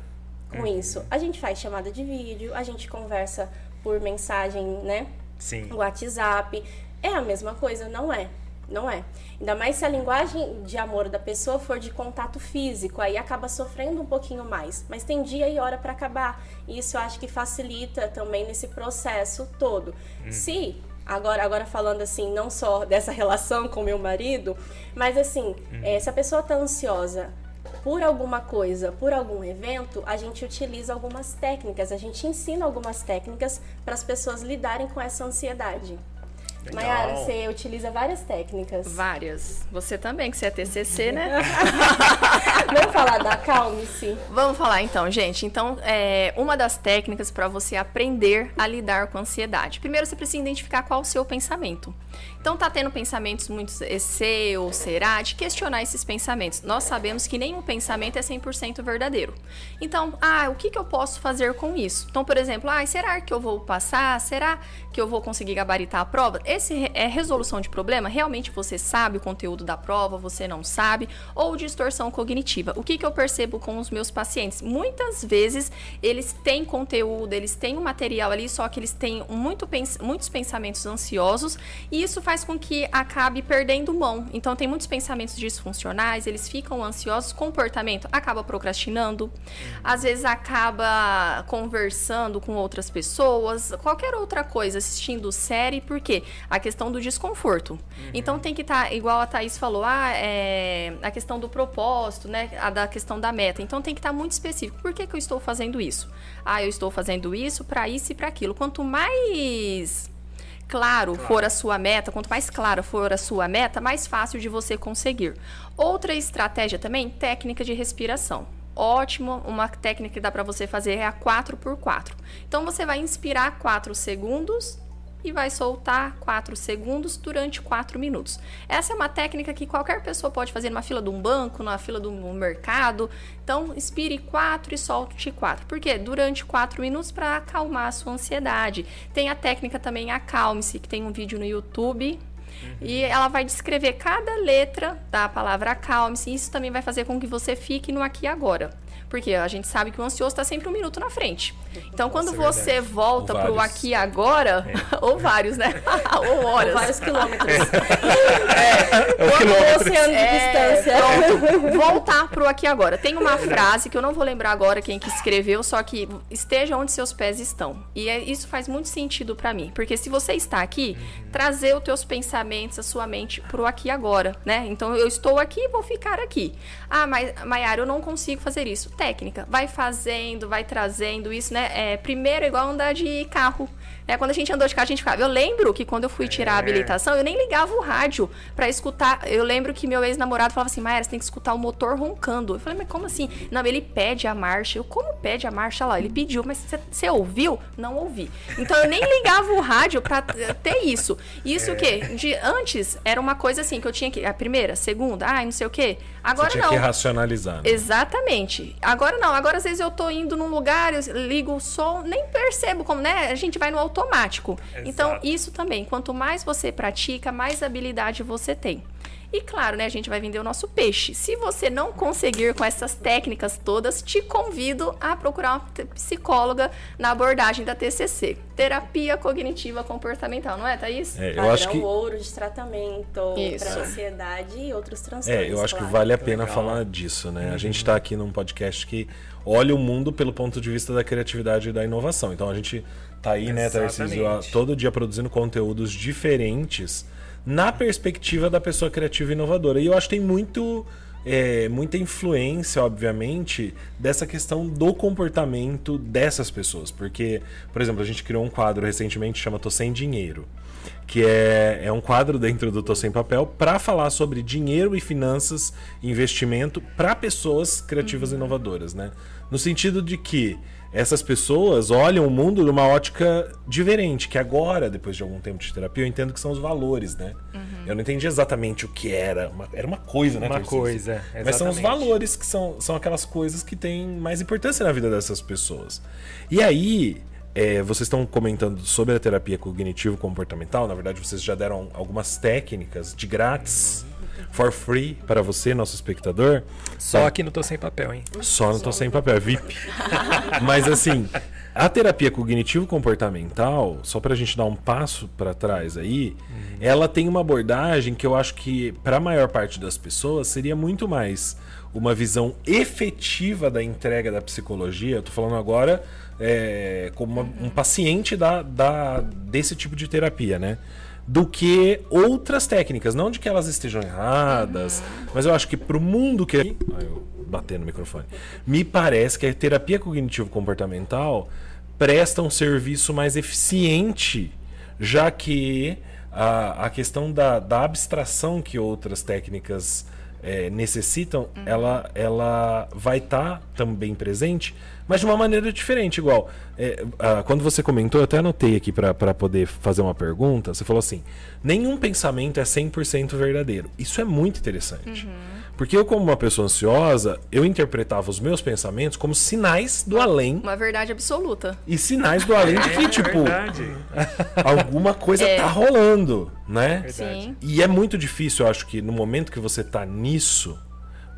com isso? A gente faz chamada de vídeo, a gente conversa por mensagem, né? Sim. WhatsApp. É a mesma coisa, não é? Não é. Ainda mais se a linguagem de amor da pessoa for de contato físico, aí acaba sofrendo um pouquinho mais. Mas tem dia e hora para acabar. E isso eu acho que facilita também nesse processo todo. Se agora agora falando assim, não só (laughs) dessa relação com meu marido, mas assim, eh, se a pessoa tá ansiosa por alguma coisa, por algum evento, a gente utiliza algumas técnicas, a gente ensina algumas técnicas para as pessoas lidarem com essa ansiedade. Mayara, você utiliza várias técnicas. Várias. Você também, que você é TCC, né? (laughs) Vamos falar da Calme-se? Vamos falar então, gente. Então, é, uma das técnicas para você aprender a lidar com a ansiedade. Primeiro, você precisa identificar qual é o seu pensamento. Então, tá tendo pensamentos muito esse ou será, de questionar esses pensamentos. Nós sabemos que nenhum pensamento é 100% verdadeiro. Então, ah, o que, que eu posso fazer com isso? Então, por exemplo, ah, será que eu vou passar? Será que eu vou conseguir gabaritar a prova? Esse é resolução de problema? Realmente você sabe o conteúdo da prova, você não sabe? Ou distorção cognitiva? O que, que eu percebo com os meus pacientes? Muitas vezes eles têm conteúdo, eles têm um material ali, só que eles têm muito muitos pensamentos ansiosos e isso faz com que acabe perdendo mão. Então tem muitos pensamentos disfuncionais, eles ficam ansiosos, comportamento acaba procrastinando, às vezes acaba conversando com outras pessoas, qualquer outra coisa, assistindo série, por quê? A questão do desconforto. Então tem que estar, igual a Thaís falou, ah, é, a questão do propósito, né? A da questão da meta. Então tem que estar muito específico. Por que, que eu estou fazendo isso? Ah, eu estou fazendo isso para isso e para aquilo. Quanto mais claro for a sua meta, quanto mais clara for a sua meta, mais fácil de você conseguir. Outra estratégia também, técnica de respiração. Ótimo, uma técnica que dá para você fazer é a 4x4. Então você vai inspirar 4 segundos e vai soltar 4 segundos durante 4 minutos. Essa é uma técnica que qualquer pessoa pode fazer numa fila de um banco, numa fila de um mercado. Então, inspire 4 e solte 4. Por quê? Durante 4 minutos para acalmar a sua ansiedade. Tem a técnica também Acalme-se, que tem um vídeo no YouTube. E ela vai descrever cada letra da palavra acalme-se. Isso também vai fazer com que você fique no aqui e agora. Porque a gente sabe que o ansioso está sempre um minuto na frente. Então, quando Nossa, é você volta Ou para o aqui e agora, (laughs) ou vários, né? (laughs) ou horas. Vários quilômetros. É o (laughs) Quando o quilômetro. oceano de É, distância. pronto. Voltar pro aqui e agora. Tem uma frase que eu não vou lembrar agora quem que escreveu, só que esteja onde seus pés estão. E é, isso faz muito sentido para mim, porque se você está aqui, uhum. trazer os teus pensamentos, a sua mente pro aqui e agora, né? Então eu estou aqui e vou ficar aqui. Ah, mas Maiara, eu não consigo fazer isso. Técnica, vai fazendo, vai trazendo isso, né? É, primeiro é igual andar de carro. Né? Quando a gente andou de carro, a gente ficava. Eu lembro que quando eu fui tirar a é. habilitação, eu nem ligava o rádio para escutar. Eu lembro que meu ex-namorado falava assim: Maia, você tem que escutar o motor roncando. Eu falei, mas como assim? Não, ele pede a marcha. Eu, como pede a marcha lá? Ele pediu, mas você ouviu? Não ouvi. Então eu nem ligava o rádio para ter isso. Isso é. o quê? De, antes era uma coisa assim que eu tinha que. A primeira, a segunda, ah, não sei o quê. Agora Você tinha não. que racionalizar. Né? Exatamente. Agora não. Agora às vezes eu tô indo num lugar, eu ligo o som, nem percebo como, né? A gente vai no automático. Exato. Então, isso também. Quanto mais você pratica, mais habilidade você tem. E claro, né, a gente vai vender o nosso peixe. Se você não conseguir com essas técnicas todas, te convido a procurar uma psicóloga na abordagem da TCC, terapia cognitiva comportamental, não é, Thaís? É, eu acho que ouro de tratamento para ansiedade e outros transtornos. É, eu acho claro. que vale a pena Legal. falar disso, né? Uhum. A gente está aqui num podcast que olha o mundo pelo ponto de vista da criatividade e da inovação. Então a gente tá aí, né, Tarcísio, todo dia produzindo conteúdos diferentes na perspectiva da pessoa criativa e inovadora. E eu acho que tem muito. É, muita influência, obviamente, dessa questão do comportamento dessas pessoas. Porque, por exemplo, a gente criou um quadro recentemente que chama Tô Sem Dinheiro. Que é, é um quadro dentro do Tô Sem Papel para falar sobre dinheiro e finanças, investimento para pessoas criativas uhum. e inovadoras, né? No sentido de que essas pessoas olham o mundo de uma ótica diferente, que agora, depois de algum tempo de terapia, eu entendo que são os valores, né? Uhum. Eu não entendi exatamente o que era. Uma, era uma coisa, né? Uma coisa, exatamente. Mas são os valores que são, são aquelas coisas que têm mais importância na vida dessas pessoas. E aí, é, vocês estão comentando sobre a terapia cognitivo-comportamental. Na verdade, vocês já deram algumas técnicas de grátis. For free para você, nosso espectador. Só tá? aqui no Tô Sem Papel, hein? Só no Tô Sem Papel, é VIP. (laughs) Mas assim, a terapia cognitivo-comportamental, só para a gente dar um passo para trás aí, uhum. ela tem uma abordagem que eu acho que, para a maior parte das pessoas, seria muito mais uma visão efetiva da entrega da psicologia. Eu tô falando agora é, como uma, um paciente da, da, desse tipo de terapia, né? Do que outras técnicas. Não de que elas estejam erradas, mas eu acho que para o mundo que. Ai, eu bater no microfone. Me parece que a terapia cognitivo-comportamental presta um serviço mais eficiente, já que a, a questão da, da abstração que outras técnicas é, necessitam, uhum. ela, ela vai estar tá também presente, mas de uma maneira diferente. Igual, é, quando você comentou, eu até anotei aqui para poder fazer uma pergunta. Você falou assim: nenhum pensamento é 100% verdadeiro. Isso é muito interessante. Uhum. Porque eu, como uma pessoa ansiosa, eu interpretava os meus pensamentos como sinais do além. Uma verdade absoluta. E sinais do além de que, é, tipo, (laughs) alguma coisa é. tá rolando, né? Sim. E é muito difícil, eu acho que no momento que você tá nisso,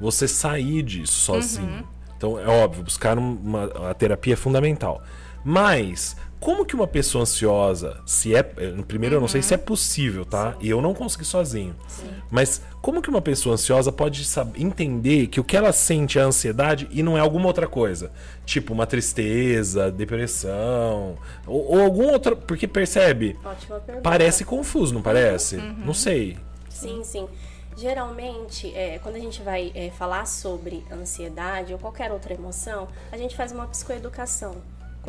você sair disso sozinho. Uhum. Então, é óbvio, buscar uma, a terapia é fundamental. Mas como que uma pessoa ansiosa, se é. Primeiro, uhum. eu não sei se é uhum. possível, tá? E eu não consegui sozinho. Sim. Mas como que uma pessoa ansiosa pode saber, entender que o que ela sente é ansiedade e não é alguma outra coisa? Tipo, uma tristeza, depressão, ou, ou algum outro. Porque percebe? Parece confuso, não parece? Uhum. Não sei. Sim, sim. Geralmente, é, quando a gente vai é, falar sobre ansiedade ou qualquer outra emoção, a gente faz uma psicoeducação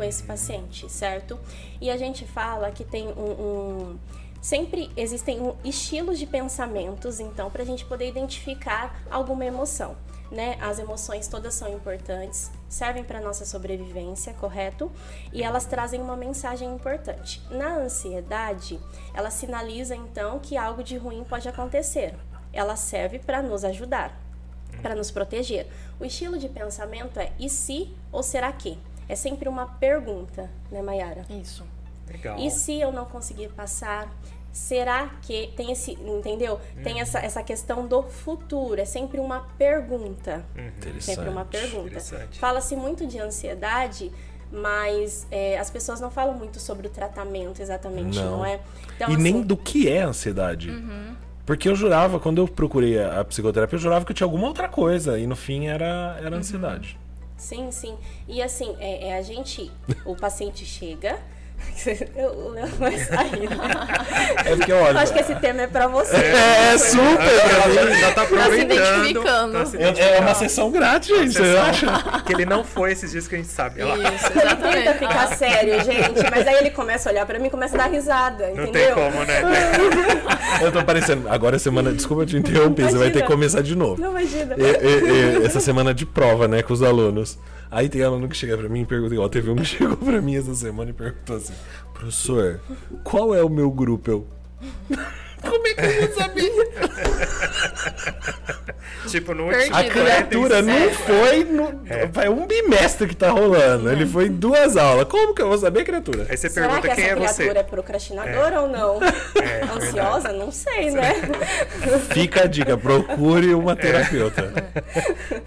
com esse paciente, certo? E a gente fala que tem um, um sempre existem estilos de pensamentos, então, para a gente poder identificar alguma emoção. Né? As emoções todas são importantes, servem para nossa sobrevivência, correto? E elas trazem uma mensagem importante. Na ansiedade, ela sinaliza então que algo de ruim pode acontecer. Ela serve para nos ajudar, para nos proteger. O estilo de pensamento é e se ou será que? É sempre uma pergunta, né, Mayara? Isso. Legal. E se eu não conseguir passar? Será que tem esse, entendeu? Uhum. Tem essa, essa questão do futuro, é sempre uma pergunta. Uhum. Sempre uma pergunta. Fala-se muito de ansiedade, mas é, as pessoas não falam muito sobre o tratamento exatamente, não, não é? Então, e assim, nem do que é ansiedade. Uhum. Porque eu jurava, quando eu procurei a, a psicoterapia, eu jurava que eu tinha alguma outra coisa. E no fim era, era ansiedade. Sim, sim. E assim, é, é a gente, o paciente chega. O Léo vai sair. É porque, olha. Eu acho que esse tema é pra você. É, super! Ela já, já tá aproveitando. identificando. tá se É, é uma sessão grátis, gente. Você acha? Que ele não foi esses dias que a gente sabe. Isso, Ele tenta ficar sério, gente, mas aí ele começa a olhar pra mim e começa a dar risada, Não entendeu? tem como, né? (laughs) Eu tô parecendo. Agora é semana. Desculpa te interromper, você vai ter que Imagina. começar de novo. Não imagina. E- e- e- essa semana de prova, né, com os alunos. Aí tem aluno que chega pra mim e pergunta, igual teve um que (laughs) chegou pra mim essa semana e perguntou assim, professor, qual é o meu grupo? Eu. Como é que eu vou saber? (laughs) Tipo, no A último. né? criatura não foi no. Vai um bimestre que tá rolando. Ele foi em duas aulas. Como que eu vou saber, criatura? Aí você Será pergunta que quem essa é você. criatura é procrastinadora ou não? É, Ansiosa? Não sei, né? Fica a dica, procure uma terapeuta.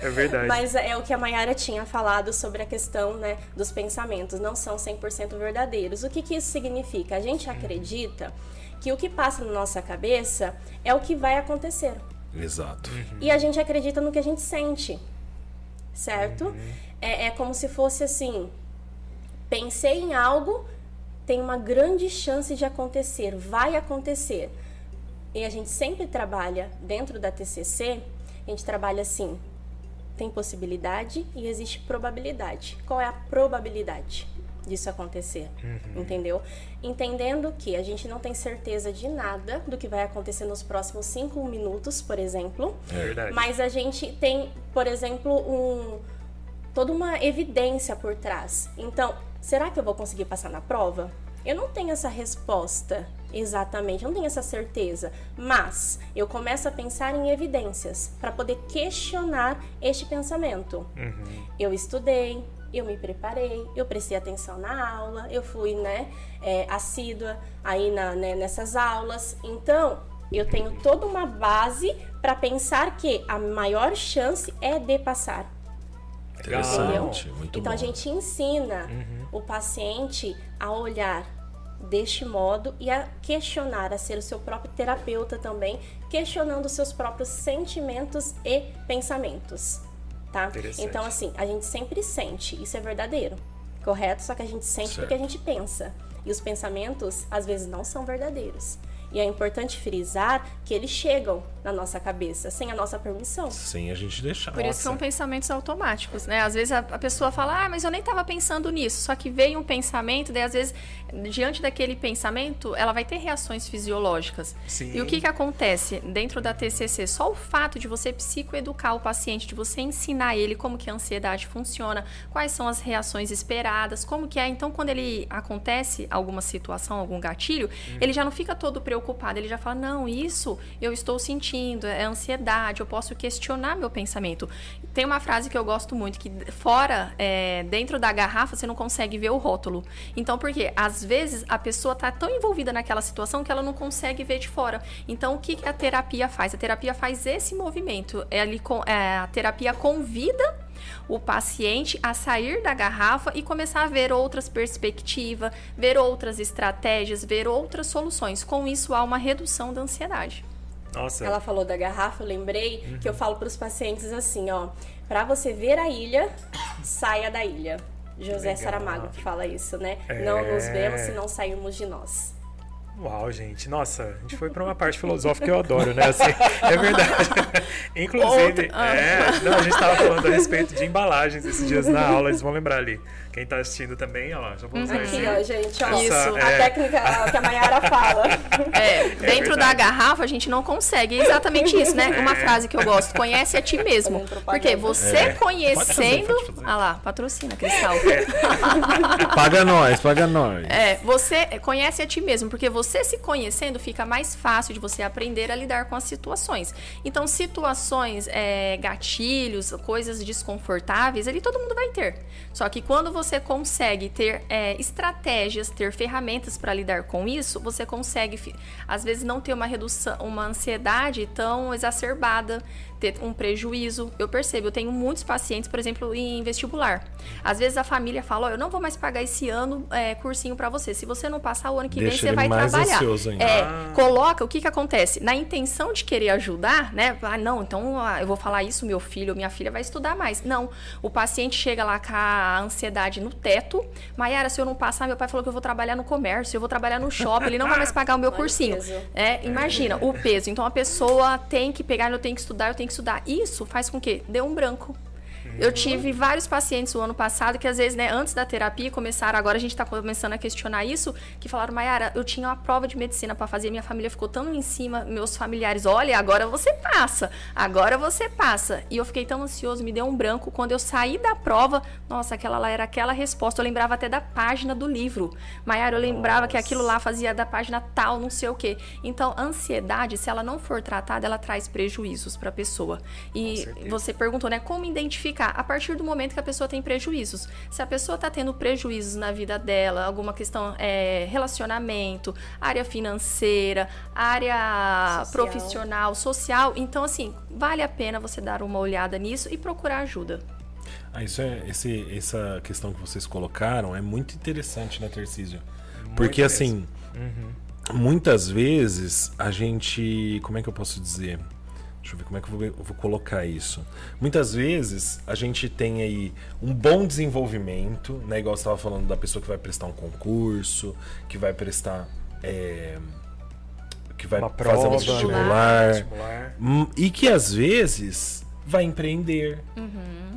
É verdade. Mas é o que a Mayara tinha falado sobre a questão né, dos pensamentos. Não são 100% verdadeiros. O que, que isso significa? A gente acredita que o que passa na nossa cabeça é o que vai acontecer. Exato. E a gente acredita no que a gente sente, certo? É, é como se fosse assim: pensei em algo, tem uma grande chance de acontecer, vai acontecer. E a gente sempre trabalha dentro da TCC, a gente trabalha assim: tem possibilidade e existe probabilidade. Qual é a probabilidade disso acontecer? Entendeu? Entendendo que a gente não tem certeza de nada do que vai acontecer nos próximos cinco minutos, por exemplo. É verdade. Mas a gente tem, por exemplo, um, toda uma evidência por trás. Então, será que eu vou conseguir passar na prova? Eu não tenho essa resposta exatamente, eu não tenho essa certeza, mas eu começo a pensar em evidências para poder questionar este pensamento. Eu estudei, eu me preparei, eu prestei atenção na aula, eu fui, né, é, assídua aí na, né, nessas aulas. Então, eu tenho toda uma base para pensar que a maior chance é de passar. Interessante, muito então bom. a gente ensina o paciente a olhar deste modo e a questionar, a ser o seu próprio terapeuta também, questionando os seus próprios sentimentos e pensamentos, tá? Então assim, a gente sempre sente, isso é verdadeiro, correto? Só que a gente sente Certo. porque a gente pensa. E os pensamentos às vezes não são verdadeiros. E é importante frisar que eles chegam na nossa cabeça sem a nossa permissão. Sem a gente deixar. Por isso são pensamentos automáticos, né? Às vezes a, a pessoa fala, ah, mas eu nem estava pensando nisso. Só que veio um pensamento, daí às vezes, diante daquele pensamento, ela vai ter reações fisiológicas. Sim. E o que, que acontece? Dentro da TCC, só o fato de você psicoeducar o paciente, de você ensinar ele como que a ansiedade funciona, quais são as reações esperadas, como que é. Então, quando ele acontece alguma situação, algum gatilho, ele já não fica todo preocupado. Ele já fala, não, isso eu estou sentindo, é ansiedade, eu posso questionar meu pensamento. Tem uma frase que eu gosto muito, que fora, é, dentro da garrafa, você não consegue ver o rótulo. Então, por quê? Às vezes, a pessoa está tão envolvida naquela situação que ela não consegue ver de fora. Então, o que a terapia faz? A terapia faz esse movimento. Ele, con- é, a terapia convida o paciente a sair da garrafa e começar a ver outras perspectivas, ver outras estratégias, ver outras soluções. Com isso, há uma redução da ansiedade. Nossa, Ela falou da garrafa, eu lembrei que eu falo para os pacientes assim, ó, para você ver a ilha, saia da ilha. José Legal. Saramago que fala isso, né? É. Não nos vemos se não sairmos de nós. Uau, gente. Nossa, a gente foi pra uma parte filosófica que eu adoro, né? Assim, é verdade. (laughs) Inclusive, Outra- ah. é, não, a gente tava falando a respeito de embalagens esses dias na aula, eles vão lembrar ali. Quem tá assistindo também, ó, já vou usar Aqui, esse. ó, gente, ó. Isso, a é. técnica que a Mayara fala. (laughs) É, dentro da garrafa a gente não consegue. É exatamente isso, né? Uma É. frase que eu gosto: conhece a ti (laughs) mesmo. Porque você É. conhecendo. Pode fazer, pode fazer. Ah lá, patrocina, Cristal. Paga nós, paga nós. É, você conhece a ti mesmo, porque você se conhecendo fica mais fácil de você aprender a lidar com as situações. Então, situações, é, gatilhos, coisas desconfortáveis, ali todo mundo vai ter. Só que quando você consegue ter é, estratégias, ter ferramentas para lidar com isso, você consegue, às vezes, não ter uma redução, uma ansiedade tão exacerbada, ter um prejuízo. Eu percebo, eu tenho muitos pacientes, por exemplo, em vestibular. Às vezes a família fala, ó, eu não vou mais pagar esse ano é, cursinho para você. Se você não passar o ano que Deixa vem, você ele vai mais trabalhar. ansioso ainda. É, Ah. coloca, o que que acontece? Na intenção de querer ajudar, né? Ah, não, então ah, eu vou falar isso, meu filho ou minha filha vai estudar mais. Não, o paciente chega lá com a ansiedade no teto. Maiara, se eu não passar, meu pai falou que eu vou trabalhar no comércio, eu vou trabalhar no shopping, ele não vai mais pagar o meu (laughs) cursinho. É, imagina, o peso. Então a pessoa tem que pegar, eu tenho que estudar, eu tenho que estudar. Isso faz com que dê um branco. Eu tive vários pacientes o ano passado que às vezes, né, antes da terapia começaram, agora a gente tá começando a questionar isso, que falaram, Mayara, eu tinha uma prova de medicina para fazer, minha família ficou tão em cima, meus familiares, olha, agora você passa, agora você passa. E eu fiquei tão ansioso, me deu um branco quando eu saí da prova, nossa, aquela lá era aquela resposta, eu lembrava até da página do livro. Mayara, eu lembrava que aquilo lá fazia da página tal, não sei o quê. Então, a ansiedade, se ela não for tratada, ela traz prejuízos para a pessoa. E você perguntou, né, como identificar? A partir do momento que a pessoa tem prejuízos. Se a pessoa está tendo prejuízos na vida dela, alguma questão, é, relacionamento, área financeira, área Social. profissional, social, então assim, vale a pena você dar uma olhada nisso e procurar ajuda. Ah, isso é, esse, essa questão que vocês colocaram é muito interessante, né, Tercísio? Porque assim, muitas vezes a gente. Como é que eu posso dizer? Deixa eu ver como é que eu vou, eu vou colocar isso. Muitas vezes a gente tem aí um bom desenvolvimento, né? Igual você estava falando da pessoa que vai prestar um concurso, que vai prestar. é, que vai Uma fazer prova, um né? vestibular. Vestibular. Hum, E que às vezes vai empreender.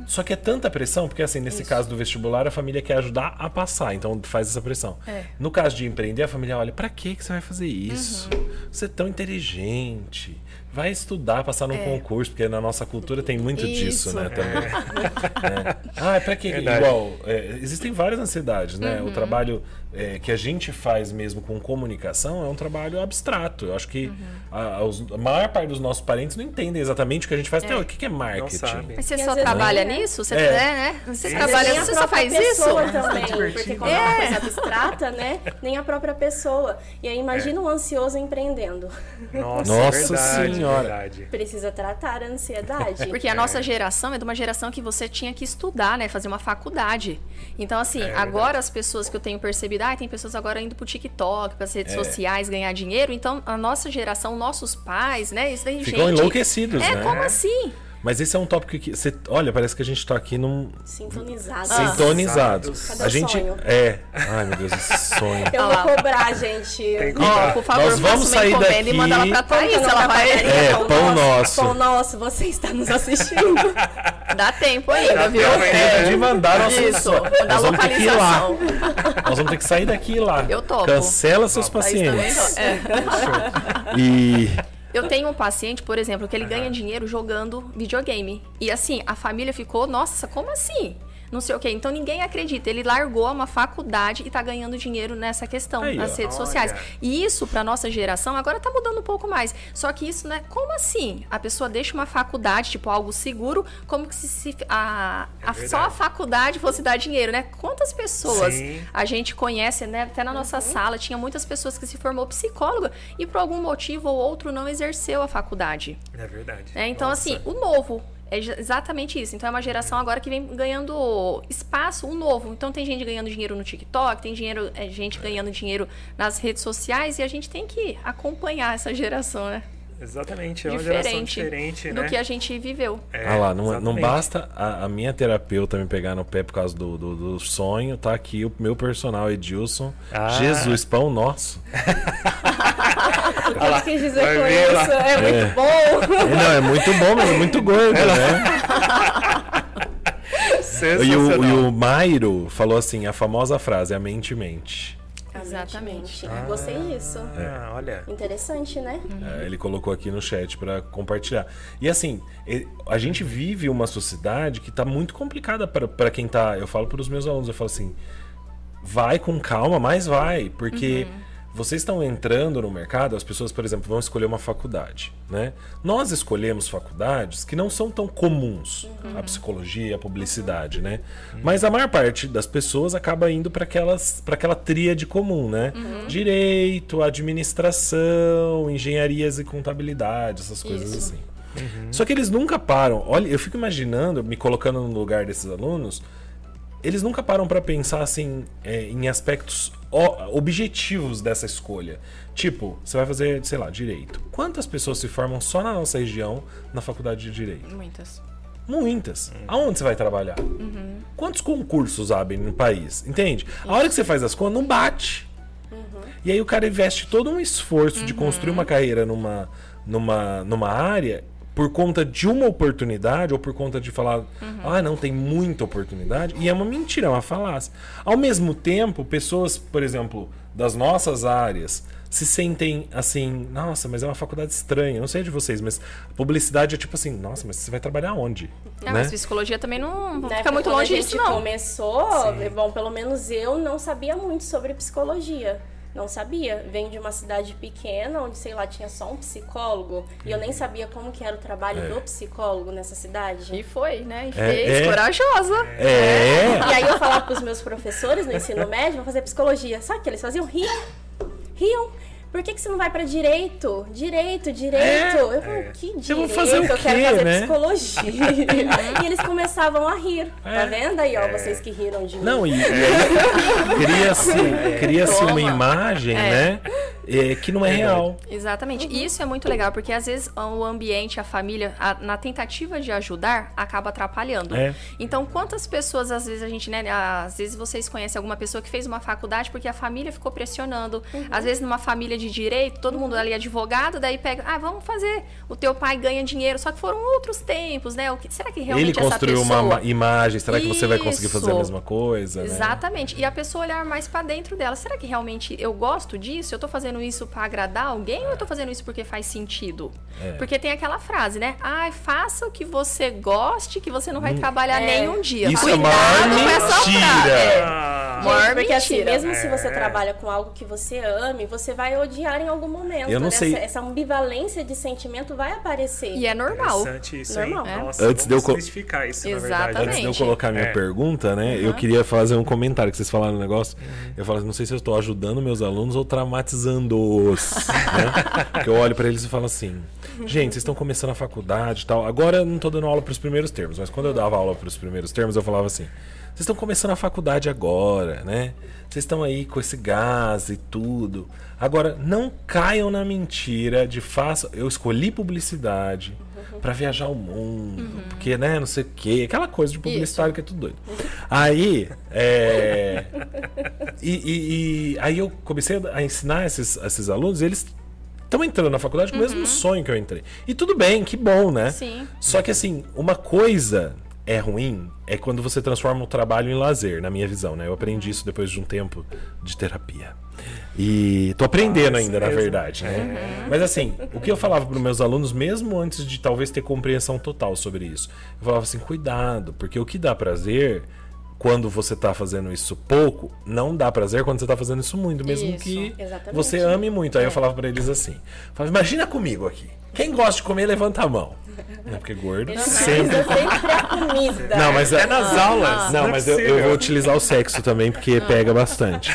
Só que é tanta pressão, porque assim, nesse Isso. caso do vestibular, a família quer ajudar a passar, então faz essa pressão. É. No caso de empreender, a família olha, pra que que você vai fazer isso? Você é tão inteligente. Vai estudar, passar num É. concurso, porque na nossa cultura tem muito disso, Isso. né? Também. (laughs) É. Ah, pra que? Verdade. Igual, é, existem várias ansiedades, né? Uhum. O trabalho é, que a gente faz mesmo com comunicação é um trabalho abstrato. Eu acho que Uhum. a, os- a maior parte dos nossos parentes não entendem exatamente o que a gente faz. Então, o que que é Não marketing? sabe. Mas você E só trabalha é. nisso? Você, É. é, né? Você Sim. trabalha, a você só faz isso? também, porque como é uma coisa abstrata, né? Nem a própria pessoa. E aí imagina um ansioso empreendendo. Nossa, Nossa verdade, Senhora. verdade. Precisa tratar a ansiedade. (laughs) Porque a nossa geração é de uma geração que você tinha que estudar, né? Fazer uma faculdade. Então, assim, É agora verdade. as pessoas que eu tenho percebido, ah, tem pessoas agora indo pro TikTok, pras redes É. sociais, ganhar dinheiro. Então, a nossa geração, nossos pais, né? Isso daí, Ficam gente, enlouquecidos, É, né? como assim? Mas esse é um tópico que. Você, olha, parece que a gente tá aqui num. Sintonizado. Ah. Sintonizados. Cadê a o gente. sonho? É. Ai, meu Deus, esse sonho. Eu vou cobrar, gente. Tem que Ó, por favor, Nós vamos sair daqui- e manda ela pra Thaís, ela vai... É, pão nosso. Pão nosso, você está nos assistindo. Dá tempo ainda, Dá viu? tempo ainda É. de mandar nosso. Isso, Nós vamos ter que ir lá. localização. Nós vamos ter que sair daqui e ir lá. Eu topo. Cancela seus pacientes. é. E. Eu tenho um paciente, por exemplo, que ele ganha dinheiro jogando videogame. E assim, a família ficou, nossa, como assim? Não sei o quê. Então ninguém acredita. Ele largou uma faculdade e tá ganhando dinheiro nessa questão, Aí, nas ó. redes Olha. sociais. E isso, pra nossa geração, agora tá mudando um pouco mais. Só que isso, né? Como assim? A pessoa deixa uma faculdade, tipo, algo seguro, como que se, se a, É a- só a faculdade fosse dar dinheiro, né? Quantas pessoas Sim. a gente conhece, né? Até na nossa sala, tinha muitas pessoas que se formou psicóloga e por algum motivo ou outro não exerceu a faculdade. É verdade. né? Então, Nossa. assim, o novo é exa- exatamente isso. Então, é uma geração agora que vem ganhando espaço, o novo. Então, tem gente ganhando dinheiro no TikTok, tem dinheiro, é, gente ganhando dinheiro nas redes sociais e a gente tem que acompanhar essa geração, né? Exatamente, é uma geração Diferente do né? que a gente viveu. É, Ah lá, não, não basta a, a minha terapeuta me pegar no pé por causa do, do, do sonho, tá aqui o meu personal Edilson. Ah. Jesus, pão nosso. (laughs) O que dizer vai com lá. isso? É muito É. bom. Não, é muito bom, mas é muito gordo, né? (laughs) E Sensacional. o, e o Mairo falou assim, a famosa frase, a mente mente. Exatamente. Gostei disso. Ah, olha. Interessante, né? É, ele colocou aqui no chat pra compartilhar. E assim, a gente vive uma sociedade que tá muito complicada pra quem tá. Eu falo pros meus alunos, eu falo assim: vai com calma, mas vai, porque vocês estão entrando no mercado, as pessoas, por exemplo, vão escolher uma faculdade, né? Nós escolhemos faculdades que não são tão comuns, a psicologia, a publicidade, né? Mas a maior parte das pessoas acaba indo para aquelas para aquela tríade comum, né? Direito, administração, engenharias e contabilidade, essas coisas Isso. assim. Só que eles nunca param. Olha, eu fico imaginando, me colocando no lugar desses alunos, eles nunca param para pensar assim é, em aspectos objetivos dessa escolha. Tipo, você vai fazer, sei lá, direito. Quantas pessoas se formam só na nossa região na faculdade de direito? Muitas. Muitas. Aonde você vai trabalhar? Uhum. Quantos concursos abrem no país? Entende? A hora que você faz as contas, não bate. Uhum. E aí o cara investe todo um esforço de construir Uhum. uma carreira numa, numa, numa área por conta de uma oportunidade ou por conta de falar, Uhum. ah, não, tem muita oportunidade. E é uma mentira, é uma falácia. Ao mesmo tempo, pessoas, por exemplo, das nossas áreas se sentem assim, nossa, mas é uma faculdade estranha. Não sei de vocês, mas publicidade é tipo assim, nossa, mas você vai trabalhar onde? Ah, né? mas psicologia também não Na fica muito quando longe a gente disso, não. começou, Sim. bom, pelo menos eu não sabia muito sobre psicologia. Não sabia. Venho de uma cidade pequena, onde, sei lá, tinha só um psicólogo. E eu nem sabia como que era o trabalho É. do psicólogo nessa cidade. E foi, né? E É, fez, é. corajosa. É. E aí eu falava pros meus professores no ensino médio, vou fazer psicologia. Sabe o que eles faziam? Riam. Riam. Por que, que você não vai pra direito? Direito, direito. eu falei, É. que direito? Eu vou fazer o eu quê, quero fazer né? psicologia. (laughs) e eles começavam a rir. Tá É. vendo aí, ó, vocês que riram de mim. Não, e, (laughs) cria-se cria uma imagem, É. né? é, que não é real. Exatamente. Uhum. E isso é muito legal, porque às vezes o ambiente, a família, a- na tentativa de ajudar, acaba atrapalhando. É. Então, quantas pessoas, às vezes, a gente, né? Às vezes vocês conhecem alguma pessoa que fez uma faculdade porque a família ficou pressionando. Uhum. Às vezes, numa família de direito, todo mundo ali é advogado, daí pega, ah, vamos fazer. O teu pai ganha dinheiro. Só que foram outros tempos, né? O que, será que realmente Ele essa construiu pessoa... uma ma- imagem, será que você vai conseguir fazer a Isso. mesma coisa? né? Exatamente. E a pessoa olhar mais pra dentro dela. Será que realmente eu gosto disso? Eu tô fazendo isso pra agradar alguém ou eu tô fazendo isso porque faz sentido? É. Porque tem aquela frase, né? Ai, faça o que você goste, que você não vai trabalhar É. nenhum dia. Isso é Cuidado maior com essa mentira. frase. É. Ah, Maior porque assim, mentira. mesmo se você É. trabalha com algo que você ame, você vai odiar em algum momento. Eu não né? sei- Essa, essa ambivalência de sentimento vai aparecer. E é normal. Interessante isso, hein? Normal. É. Nossa, Antes de eu desmistificar isso, na Exatamente. verdade. Antes de eu colocar minha É. pergunta, né? Eu queria fazer um comentário que vocês falaram no negócio. Eu falo assim, não sei se eu estou ajudando meus alunos ou traumatizando-os. (laughs) né? Porque eu olho pra eles e falo assim, gente, vocês estão começando a faculdade e tal. Agora eu não tô dando aula pros primeiros termos, mas quando eu dava aula pros primeiros termos, eu falava assim, vocês estão começando a faculdade agora, né? Vocês estão aí com esse gás e tudo. Agora, não caiam na mentira de faça. Eu escolhi publicidade pra viajar o mundo, porque, né, não sei o quê. Aquela coisa de publicitário que é tudo doido. Aí, é. E, e- e aí eu comecei a ensinar esses, esses alunos, e eles estão entrando na faculdade com o mesmo sonho que eu entrei. E tudo bem, que bom, né? Sim. Só que assim, uma coisa é ruim é quando você transforma o trabalho em lazer, na minha visão, né? Eu aprendi isso depois de um tempo de terapia. E tô aprendendo Ah, ainda, isso na mesmo. verdade, né? Mas assim, o que eu falava para meus alunos, mesmo antes de talvez ter compreensão total sobre isso, eu falava assim, cuidado, porque o que dá prazer quando você tá fazendo isso pouco, não dá prazer quando você tá fazendo isso muito, mesmo Isso, que exatamente. você ame muito. Aí eu falava para eles assim, falava, imagina comigo aqui. Quem gosta de comer, levanta a mão. É porque gordo sempre Sempre, sempre a comida. não, mas É nas aulas. Não, é mas eu, eu vou utilizar o sexo também, porque pega bastante.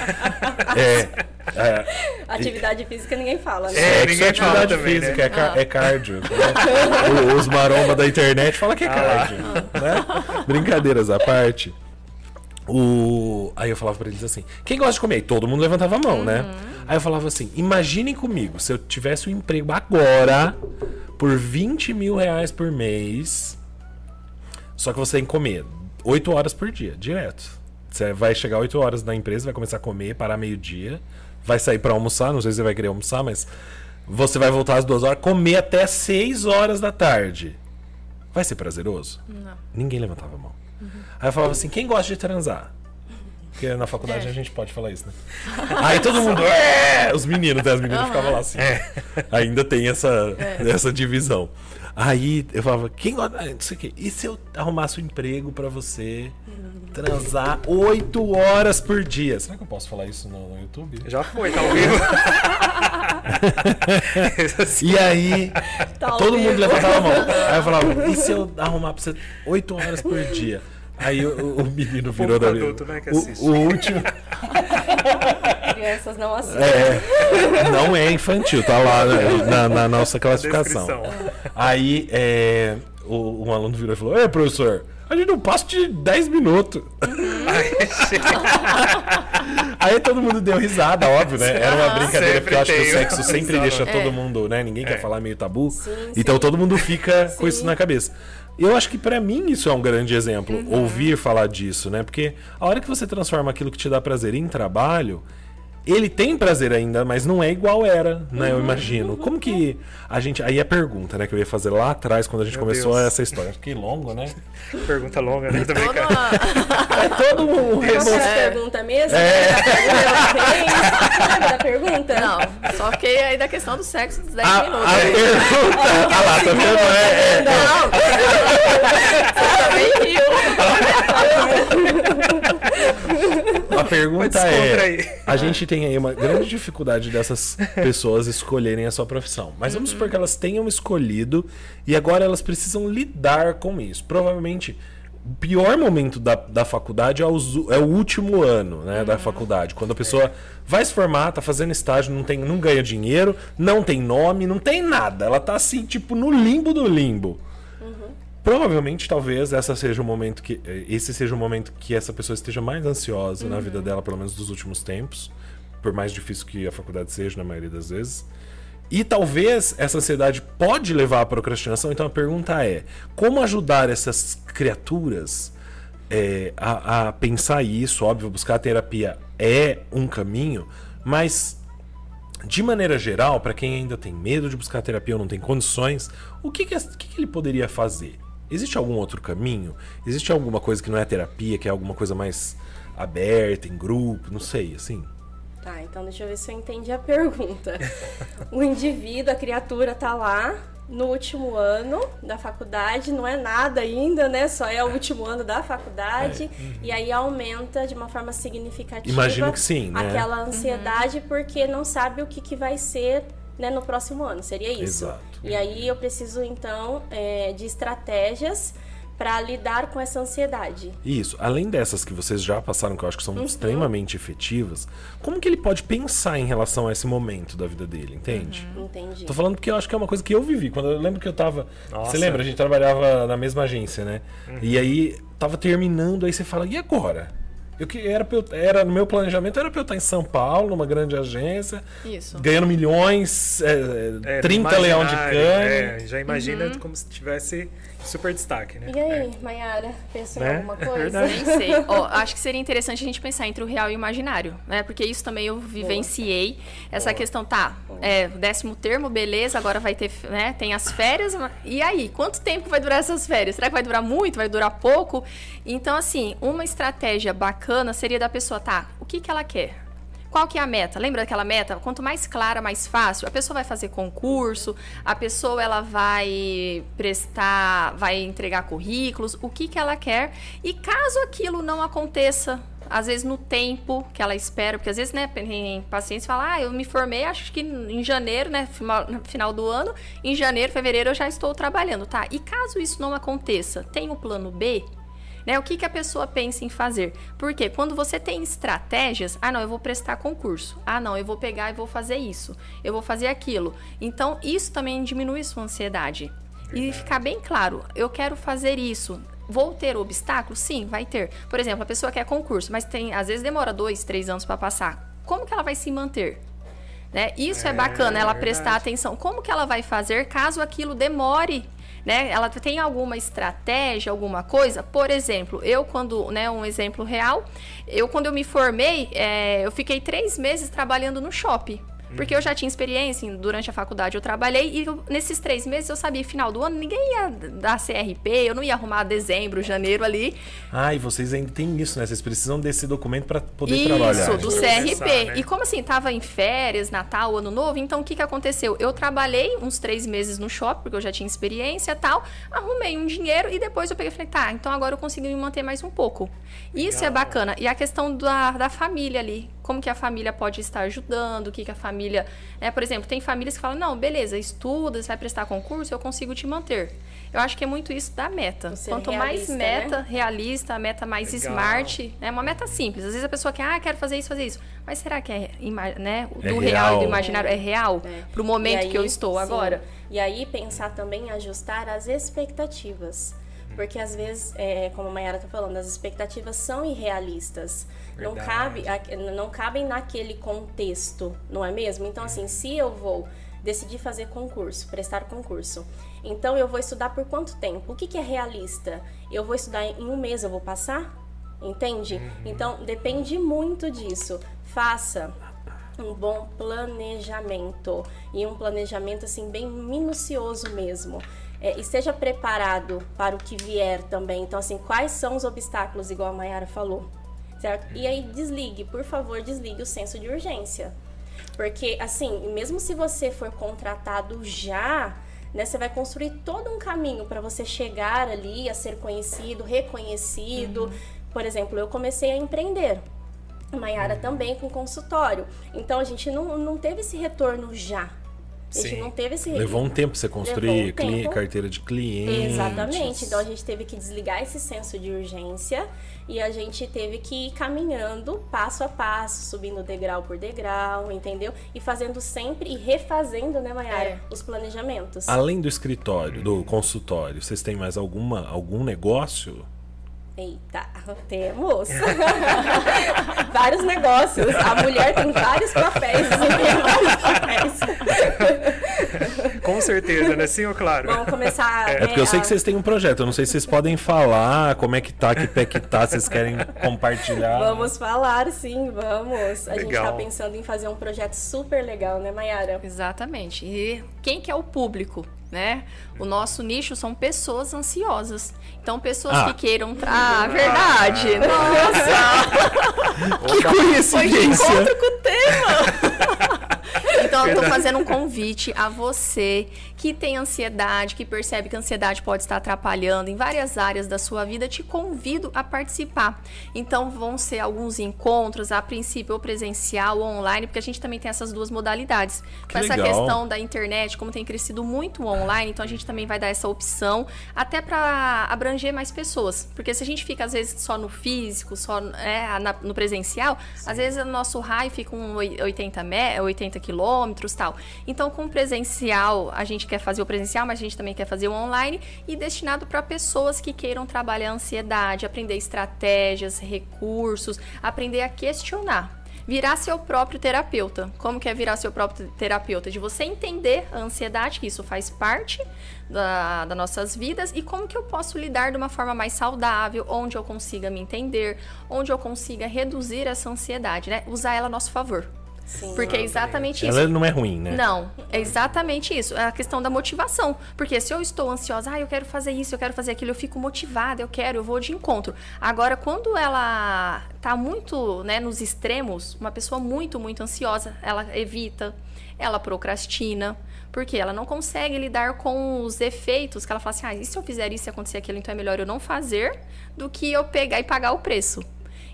É. é Atividade física ninguém fala, né? É, sexo ninguém é atividade também, física, né? é, car- é cardio. né? Os maromba da internet falam que é Ah. cardio. Né? Brincadeiras à parte. O... Aí eu falava pra eles assim: quem gosta de comer? E todo mundo levantava a mão, né? Aí eu falava assim: imaginem comigo, se eu tivesse um emprego agora, por 20 mil reais por mês, só que você tem que comer 8 horas por dia, direto. Você vai chegar 8 horas na empresa, vai começar a comer, parar meio-dia, vai sair pra almoçar, não sei se você vai querer almoçar, mas você vai voltar às 2 horas, comer até 6 horas da tarde. Vai ser prazeroso? Não. Ninguém levantava a mão. Aí eu falava assim: quem gosta de transar? Porque na faculdade a gente pode falar isso, né? (laughs) Aí todo mundo. "É!" Os meninos, né? As meninas ficavam lá assim. (laughs) Ainda tem essa, essa divisão. Aí eu falava, quem gosta. ah, Não sei o quê. E se eu arrumasse um emprego pra você transar oito horas por dia? Será que eu posso falar isso no, no YouTube? Já foi, tá ao vivo? (laughs) E aí, Tá todo vivo. mundo levantava a mão. Aí eu falava, e se eu arrumar pra você oito horas por dia? Aí o, o menino virou da adulto, né, que assiste. o, o último. Crianças não assistem. É, não é infantil, tá lá né, na, na nossa classificação. descrição. Aí é, o, um aluno virou e falou: Ei, professor, a gente não passa de 10 minutos. Aí todo mundo deu risada, óbvio, né? Era uma brincadeira, Sempre porque eu acho que o sexo sempre risada. deixa É. todo mundo, né? Ninguém quer É. falar meio tabu. Sim, então sim. todo mundo fica com Sim. isso na cabeça. Eu acho que pra mim isso é um grande exemplo, Uhum. ouvir falar disso, né? Porque a hora que você transforma aquilo que te dá prazer em trabalho, ele tem prazer ainda, mas não é igual era, né? Eu Uhum. imagino. Como que a gente. Aí a pergunta, né, que eu ia fazer lá atrás, quando a gente Meu começou Deus. essa história. Fiquei longo, né? (laughs) Pergunta longa, né? Também, cara. É todo um que é a É. pergunta mesmo? Da (laughs) pergunta? Não, só fiquei aí da questão do sexo dos 10 A, minutos. a pergunta. Ah lá, tá vendo? É, é, Você também riu. A pergunta é: a gente tem aí uma grande dificuldade dessas pessoas escolherem a sua profissão. Mas vamos supor que elas tenham escolhido e agora elas precisam lidar com isso. Provavelmente o pior momento da, da faculdade é, os- é o último ano né, da faculdade. Quando a pessoa vai se formar, tá fazendo estágio, não, tem, não ganha dinheiro, não tem nome, não tem nada. Ela tá assim, tipo, no limbo do limbo. Provavelmente, talvez, essa seja o momento que esse seja o momento que essa pessoa esteja mais ansiosa na vida dela, pelo menos dos últimos tempos, por mais difícil que a faculdade seja na maioria das vezes. E talvez essa ansiedade pode levar à procrastinação. Então a pergunta é: como ajudar essas criaturas eh, a, a pensar isso? Óbvio, buscar terapia é um caminho, mas de maneira geral, para quem ainda tem medo de buscar terapia ou não tem condições, o que, o que que ele poderia fazer? Existe algum outro caminho? Existe alguma coisa que não é terapia, que é alguma coisa mais aberta, em grupo? Não sei, assim. Tá, então deixa eu ver se eu entendi a pergunta. (laughs) o indivíduo, a criatura tá lá no último ano da faculdade, não é nada ainda, né? Só é o último ano da faculdade. E aí aumenta de uma forma significativa. Imagino que sim, né? Aquela ansiedade porque não sabe o que, que vai ser né, no próximo ano. Seria isso. Exato. E aí eu preciso, então, é, de estratégias para lidar com essa ansiedade. Isso, além dessas que vocês já passaram, que eu acho que são extremamente efetivas, como que ele pode pensar em relação a esse momento da vida dele, entende? Entendi. Tô falando porque eu acho que é uma coisa que eu vivi. Quando eu lembro que eu tava. Nossa. Você lembra? A gente trabalhava na mesma agência, né? E aí tava terminando, aí você fala, e agora? Eu que era, eu- era no meu planejamento era pra eu estar em São Paulo, numa grande agência, Isso. ganhando milhões, é, É, 30 leão de imaginário, cane. É, já imagina como se tivesse super destaque, né? E aí, Mayara, pensou Né? em alguma coisa? Verdade. Nem sei. (laughs) Ó, acho que seria interessante a gente pensar entre o real e o imaginário, né? Porque isso também eu vivenciei. Essa Boa. questão, tá, é, décimo termo, beleza, agora vai ter, né? Tem as férias. E aí, quanto tempo vai durar essas férias? Será que vai durar muito? Vai durar pouco? Então, assim, uma estratégia bacana seria da pessoa, tá, o que, que ela quer? Qual que é a meta? Lembra daquela meta? Quanto mais clara, mais fácil. A pessoa vai fazer concurso, a pessoa ela vai prestar, vai entregar currículos, o que que ela quer. E caso aquilo não aconteça, às vezes no tempo que ela espera, porque às vezes, né, tem pacientes que falam, ah, eu me formei, acho que em janeiro, né, final, do ano, em janeiro, fevereiro eu já estou trabalhando, tá? E caso isso não aconteça, tem o plano B? Né? O que, que a pessoa pensa em fazer? Porque quando você tem estratégias, ah, não, eu vou prestar concurso. Ah, não, eu vou pegar e vou fazer isso. Eu vou fazer aquilo. Então, isso também diminui sua ansiedade. E ficar bem claro, eu quero fazer isso. Vou ter obstáculos? Sim, vai ter. Por exemplo, a pessoa quer concurso, mas tem, às vezes demora dois, três anos para passar. Como que ela vai se manter? Né? Isso é, É, bacana, ela verdade. prestar atenção. Como que ela vai fazer caso aquilo demore? Né? Ela tem alguma estratégia, alguma coisa? Por exemplo, eu quando, né, um exemplo real, eu quando eu me formei, é, eu fiquei três meses trabalhando no shopping. Porque eu já tinha experiência, em- durante a faculdade eu trabalhei e eu- nesses três meses eu sabia que final do ano ninguém ia dar CRP, eu não ia arrumar dezembro, janeiro ali. Ah, e vocês ainda têm isso, né? Vocês precisam desse documento para poder Isso, trabalhar. do Começar, CRP. né? E como assim, tava em férias, Natal, Ano Novo, então o que que aconteceu? Eu trabalhei uns três meses no shopping, porque eu já tinha experiência e tal, arrumei um dinheiro e depois eu peguei e falei, tá, então agora eu consigo me manter mais um pouco. Isso é Legal. bacana. E a questão da, da família ali. Como que a família pode estar ajudando, o que, que a família. Né? Por exemplo, tem famílias que falam, não, beleza, estuda, você vai prestar concurso, eu consigo te manter. Eu acho que é muito isso da meta. Quanto mais meta, né? realista, a meta mais Legal. smart, é né? uma meta simples. Às vezes a pessoa quer, ah, quero fazer isso, fazer isso. Mas será que é, né, é do é real. real. e do imaginário é, é real é. para o momento aí, que eu estou sim. agora? E aí pensar também em ajustar as expectativas. Porque às vezes, é, como a Mayara está falando, as expectativas são irrealistas. Não, cabe, não cabem naquele contexto, não é mesmo? Então, assim, se eu vou decidir fazer concurso, prestar concurso, então eu vou estudar por quanto tempo? O que, que é realista? Eu vou estudar em um mês, eu vou passar? Entende? Uhum. Então, depende muito disso. Faça um bom planejamento e um planejamento assim bem minucioso mesmo é, esteja preparado para o que vier também. Então, assim, quais são os obstáculos, igual a Mayara falou, certo? E aí, desligue, por favor, desligue o senso de urgência. Porque, assim, mesmo se você for contratado já, né, você vai construir todo um caminho para você chegar ali a ser conhecido, reconhecido. Uhum. Por exemplo, eu comecei a empreender. Mayara também com consultório. Então a gente não, não teve esse retorno já. A gente Sim. não teve esse Levou um tempo você construir um tempo. carteira de clientes. Exatamente. Então a gente teve que desligar esse senso de urgência e a gente teve que ir caminhando passo a passo, subindo degrau por degrau, entendeu? E fazendo sempre e refazendo, né, Mayara, é. os planejamentos. Além do escritório, do consultório, vocês têm mais alguma algum negócio? Eita, temos (laughs) vários negócios. A mulher tem vários papéis. vários (laughs) papéis. Com certeza, né? Sim ou claro? Vamos começar. É, é porque eu sei que vocês têm um projeto. Eu não sei se vocês podem falar como é que tá, que pé que tá, vocês querem compartilhar. Vamos falar, sim, vamos. A legal. gente tá pensando em fazer um projeto super legal, né, Mayara? Exatamente. E quem que é o público? Né? O nosso nicho são pessoas ansiosas. Então, pessoas ah. que queiram. Ah, verdade! (laughs) Nossa! (laughs) que coincidência! Foi de encontro com o tema! (laughs) Então, eu tô fazendo um convite a você que tem ansiedade, que percebe que a ansiedade pode estar atrapalhando em várias áreas da sua vida, te convido a participar. Então, vão ser alguns encontros, a princípio, ou presencial ou online, porque a gente também tem essas duas modalidades. Que Com essa legal. questão da internet, como tem crescido muito online, então a gente também vai dar essa opção, até para abranger mais pessoas. Porque se a gente fica, às vezes, só no físico, só é, no presencial, Sim. às vezes o nosso raio fica com 80, 80 quilômetros tal. Então, com o presencial, a gente quer fazer o presencial, mas a gente também quer fazer o online e destinado para pessoas que queiram trabalhar a ansiedade, aprender estratégias, recursos, aprender a questionar virar seu próprio terapeuta. Como que é virar seu próprio terapeuta? De você entender a ansiedade, que isso faz parte da, das nossas vidas, e como que eu posso lidar de uma forma mais saudável, onde eu consiga me entender, onde eu consiga reduzir essa ansiedade, né? Usar ela a nosso favor. Sim. Porque é exatamente isso. Ela não é ruim, né? Não, é exatamente isso. É a questão da motivação. Porque se eu estou ansiosa, ah, eu quero fazer isso, eu quero fazer aquilo, eu fico motivada, eu quero, eu vou de encontro. Agora, quando ela tá muito, né, nos extremos, uma pessoa muito, muito ansiosa, ela evita, ela procrastina, porque ela não consegue lidar com os efeitos que ela fala assim, ah, e se eu fizer isso e acontecer aquilo, então é melhor eu não fazer do que eu pegar e pagar o preço.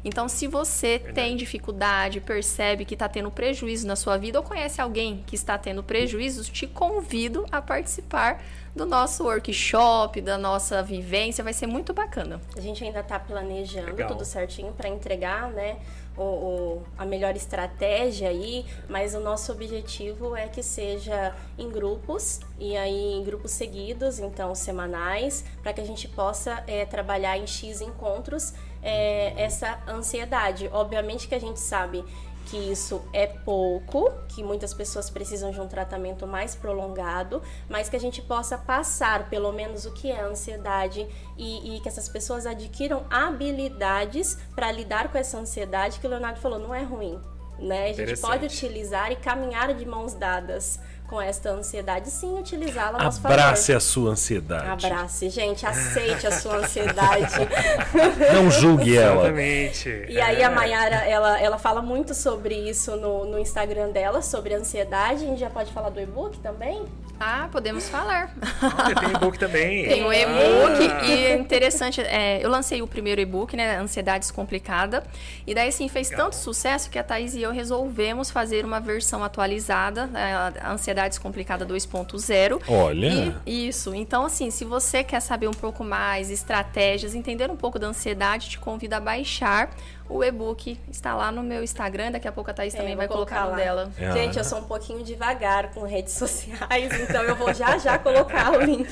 Então, se você Verdade. tem dificuldade, percebe que está tendo prejuízo na sua vida ou conhece alguém que está tendo prejuízos, te convido a participar do nosso workshop, da nossa vivência. Vai ser muito bacana. A gente ainda está planejando Legal. tudo certinho para entregar, né? O, o, a melhor estratégia aí, mas o nosso objetivo é que seja em grupos e aí em grupos seguidos, então semanais, para que a gente possa é, trabalhar em X encontros é, essa ansiedade. Obviamente que a gente sabe que isso é pouco, que muitas pessoas precisam de um tratamento mais prolongado, mas que a gente possa passar pelo menos o que é ansiedade e, e que essas pessoas adquiram habilidades para lidar com essa ansiedade que o Leonardo falou, não é ruim. Né? A gente pode utilizar e caminhar de mãos dadas com esta ansiedade, sim, utilizá-la a nosso Abrace favor. a sua ansiedade. Abrace, gente, aceite a sua ansiedade. (laughs) Não julgue ela. Exatamente. E aí É. a Mayara, ela, ela fala muito sobre isso no, no Instagram dela, sobre ansiedade. A gente já pode falar do e-book também? Ah, podemos falar. Ah, tem e-book também. (laughs) Tem o Ah. e-book e é interessante, é, eu lancei o primeiro e-book, né, Ansiedade Descomplicada, e daí assim fez Legal. tanto sucesso que a Thaís e eu resolvemos fazer uma versão atualizada, né, a Ansiedade Descomplicada 2.0. Olha. E, isso. Então, assim, se você quer saber um pouco mais, estratégias, entender um pouco da ansiedade, te convido a baixar o e-book. Está lá no meu Instagram, daqui a pouco a Thaís É, também vai colocar no lá. dela. É. Gente, eu sou um pouquinho devagar com redes (laughs) sociais, então eu vou já já colocar o link.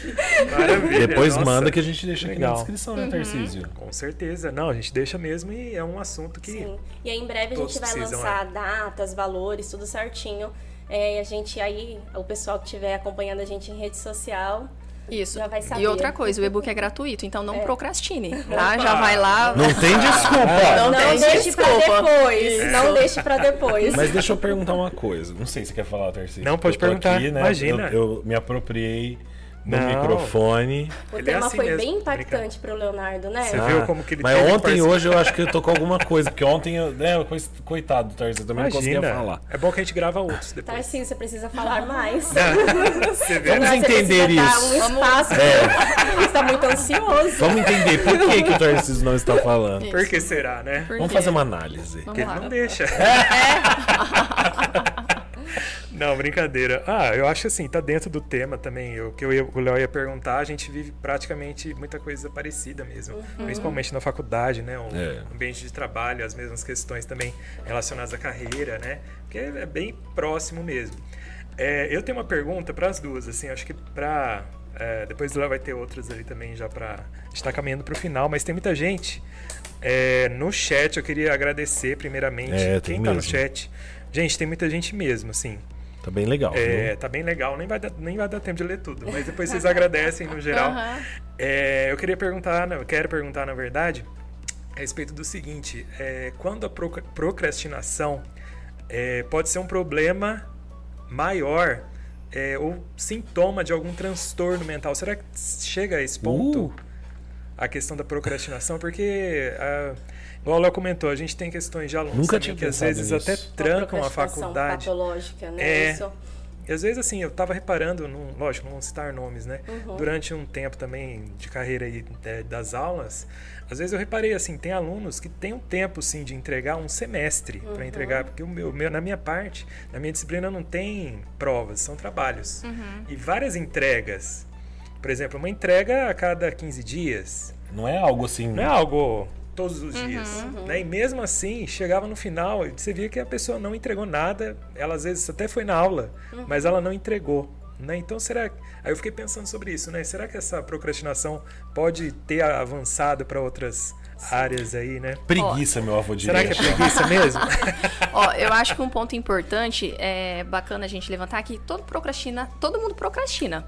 Maravilha. Depois nossa. manda que a gente deixa aqui na Legal. descrição, Uhum. né, Tarcísio? Com certeza. Não, a gente deixa mesmo e é um assunto que. Sim. E aí em breve a gente vai lançar datas, valores, tudo certinho. É, e a gente aí, o pessoal que estiver acompanhando a gente em rede social, Isso. Já vai saber. E outra coisa, o e-book é gratuito, então não É. procrastine, tá? Já vai lá. Não tem desculpa. Não não tem deixe pra desculpa. depois. Não deixe pra depois. Mas deixa eu perguntar uma coisa. Não sei se você quer falar, Tarcísio. Não, pode perguntar. aqui, né? Imagina. Eu, eu me apropriei no Não. microfone. O Ele é tema assim foi mesmo, bem impactante pro Leonardo, né? Você viu como que ele Mas ontem e hoje eu acho que eu tô com alguma coisa, porque ontem, eu, né, co- coitado do Tarcísio, também não conseguia Imagina. falar. É bom que a gente grava outros depois. Tarcísio, você precisa falar (laughs) mais. Você vê? Vamos Você entender dar isso. um espaço. (laughs) Você está muito ansioso. Vamos entender por que, que o Tarcísio não está falando. Por que será, né? Por Vamos fazer uma análise. Porque ele lá. não deixa. (laughs) Não, brincadeira. Ah, eu acho assim, tá dentro do tema também. O que eu ia- o Léo ia perguntar, a gente vive praticamente muita coisa parecida mesmo. Principalmente na faculdade, né? O É. ambiente de trabalho, as mesmas questões também relacionadas à carreira, né? Porque é bem próximo mesmo. É, eu tenho uma pergunta para as duas, assim, acho que para depois o Léo vai ter outras ali também já para estar caminhando para o final, mas tem muita gente é, no chat. Eu queria agradecer primeiramente É, quem tem tá no chat. Gente, tem muita gente mesmo, assim. Tá bem legal. É, viu? tá bem legal, nem vai, dar, nem vai dar tempo de ler tudo, mas depois vocês (laughs) agradecem no geral. É, eu queria perguntar, eu quero perguntar na verdade, a respeito do seguinte: é, quando a proc- procrastinação é, pode ser um problema maior é, ou sintoma de algum transtorno mental? Será que chega a esse ponto? Uh. A questão da procrastinação, porque, ah, igual o Léo comentou, a gente tem questões de alunos Nunca também que às vezes nisso. até trancam a faculdade. patológica, né? É. Isso. E às vezes, assim, eu tava reparando, num, lógico, não vou citar nomes, né? Uhum. Durante um tempo também de carreira aí é, das aulas, às vezes eu reparei, assim, tem alunos que tem um tempo, sim, de entregar um semestre Uhum. para entregar, porque o meu, meu- na minha parte, na minha disciplina não tem provas, são trabalhos. E várias entregas. Por exemplo, uma entrega a cada 15 dias. Não é algo assim. Não é algo todos os dias. Uhum. Né? E mesmo assim, chegava no final e você via que a pessoa não entregou nada. Ela às vezes até foi na aula, Uhum. mas ela não entregou. Né? Então será. Aí eu fiquei pensando sobre isso, né? Será que essa procrastinação pode ter avançado para outras áreas aí, né? Preguiça, meu avô diria. Será que é preguiça mesmo? (laughs) Ó, eu acho que um ponto importante é bacana a gente levantar que todo procrastina, todo mundo procrastina.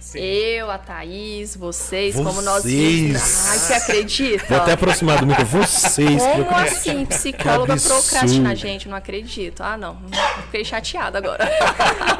Sim. Eu, a Thaís, vocês, como nós Vocês. Ai, você acredita? Vou até aproximar do micro. Vocês. Como assim, psicóloga procrastina? Gente, não acredito. Ah, não. Fiquei chateada agora.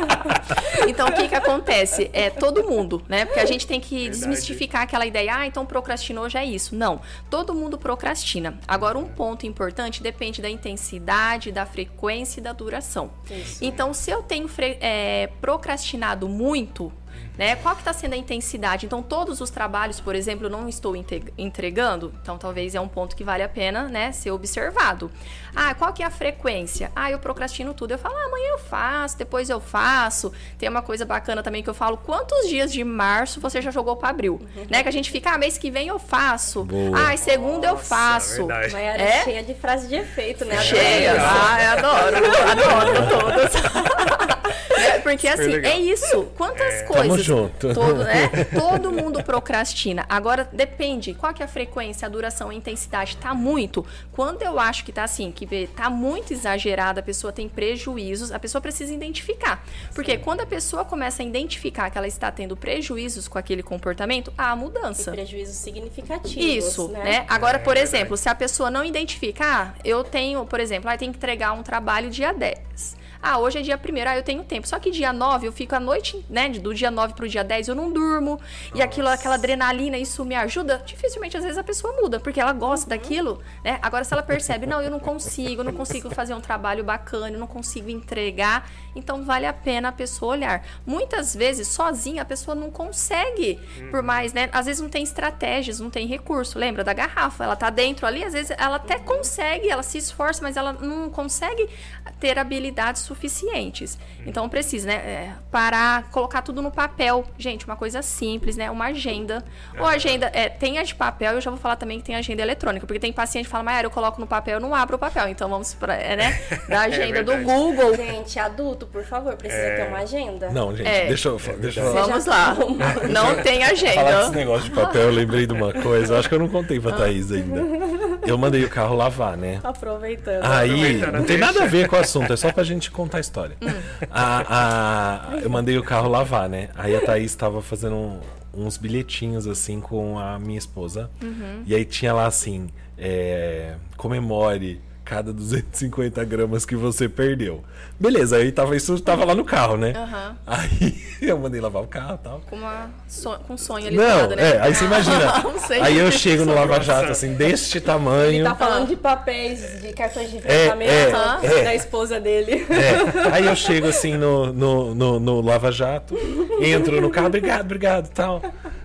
(laughs) então, o que que acontece? É todo mundo, né? Porque a gente tem que Verdade. desmistificar aquela ideia, ah, então procrastinou já é isso. Não, todo mundo procrastina. Agora, um ponto importante depende da intensidade, da frequência e da duração. Isso. Então, se eu tenho fre- é, procrastinado muito, né? Qual que está sendo a intensidade? Então, todos os trabalhos, por exemplo, eu não estou entregando, então talvez é um ponto que vale a pena, né, ser observado. Ah, qual que é a frequência? Ah, eu procrastino tudo. Eu falo, ah, amanhã eu faço, depois eu faço. Tem uma coisa bacana também que eu falo, quantos dias de março você já jogou para abril? Né? Que a gente fica, ah, mês que vem eu faço. Boa. Ah, segunda eu Nossa, faço. verdade. Maiara É? cheia de frase de efeito, né? Cheia. Ah, eu adoro. Adoro (laughs) todas. (laughs) É, Porque Super assim, legal. é isso. Quantas É. coisas. Junto. Todo, né? (laughs) Todo mundo procrastina. Agora, depende. Qual que é a frequência, a duração, a intensidade? Tá muito. Quando eu acho que tá assim, que tá muito exagerado, a pessoa tem prejuízos, a pessoa precisa identificar. Porque quando a pessoa começa a identificar que ela está tendo prejuízos com aquele comportamento, há a E mudança. prejuízos significativos. Isso, né? né? Agora, É, por verdade. exemplo, se a pessoa não identificar, eu tenho, por exemplo, ah, eu tenho que entregar um trabalho dia 10. Ah, hoje é dia 1 ah, eu tenho tempo. Só que dia 9 eu fico a noite, né? Do dia 9 pro dia 10 eu não durmo. E aquilo, aquela adrenalina, isso me ajuda. Dificilmente, às vezes, a pessoa muda, porque ela gosta daquilo, né? Agora, se ela percebe, não, eu não consigo, eu não consigo fazer um trabalho bacana, eu não consigo entregar, então vale a pena a pessoa olhar. Muitas vezes, sozinha, a pessoa não consegue, por mais, né? Às vezes não tem estratégias, não tem recurso. Lembra da garrafa? Ela tá dentro ali, às vezes ela até consegue, ela se esforça, mas ela não consegue ter habilidades suficientes. Então precisa, né? é, parar, colocar tudo no papel. Gente, uma coisa simples, né? Uma agenda. Ou agenda, é, tem a de papel, eu já vou falar também que tem agenda eletrônica, porque tem paciente que fala, Mayara, eu coloco no papel, eu não abro o papel. Então vamos pra, é, né? (laughs) Da agenda do. Google. Gente, adulto, por favor, precisa É. ter uma agenda. Não, gente, É. deixa eu, deixa eu Vamos lá. (laughs) Não tem falar desse agenda. negócio de papel. Eu lembrei de uma coisa. Eu acho que eu não contei pra Thaís ainda. Eu mandei o carro lavar, né? Aproveitando. Aí, Aproveitando, não tem deixa. nada a ver com o assunto, é só pra gente contar a história. A- a- eu mandei o carro lavar, né? Aí a Thaís tava fazendo um- uns bilhetinhos assim com a minha esposa. E aí tinha lá assim: é, comemore cada 250 gramas que você perdeu. Beleza, aí tava, isso tava lá no carro, né? Aham. Aí (laughs) eu mandei lavar o carro e tal. Com, uma so- com um sonho ali Não, ligado, né? é, aí você imagina. (laughs) Aí eu chego no Lava Jato, assim, deste tamanho. Ele tá falando de papéis, de cartões de É, enfrentamento é, é. da esposa dele. É, aí eu chego assim no, no, no, no Lava Jato, entro no carro, obrigado, obrigado, tal.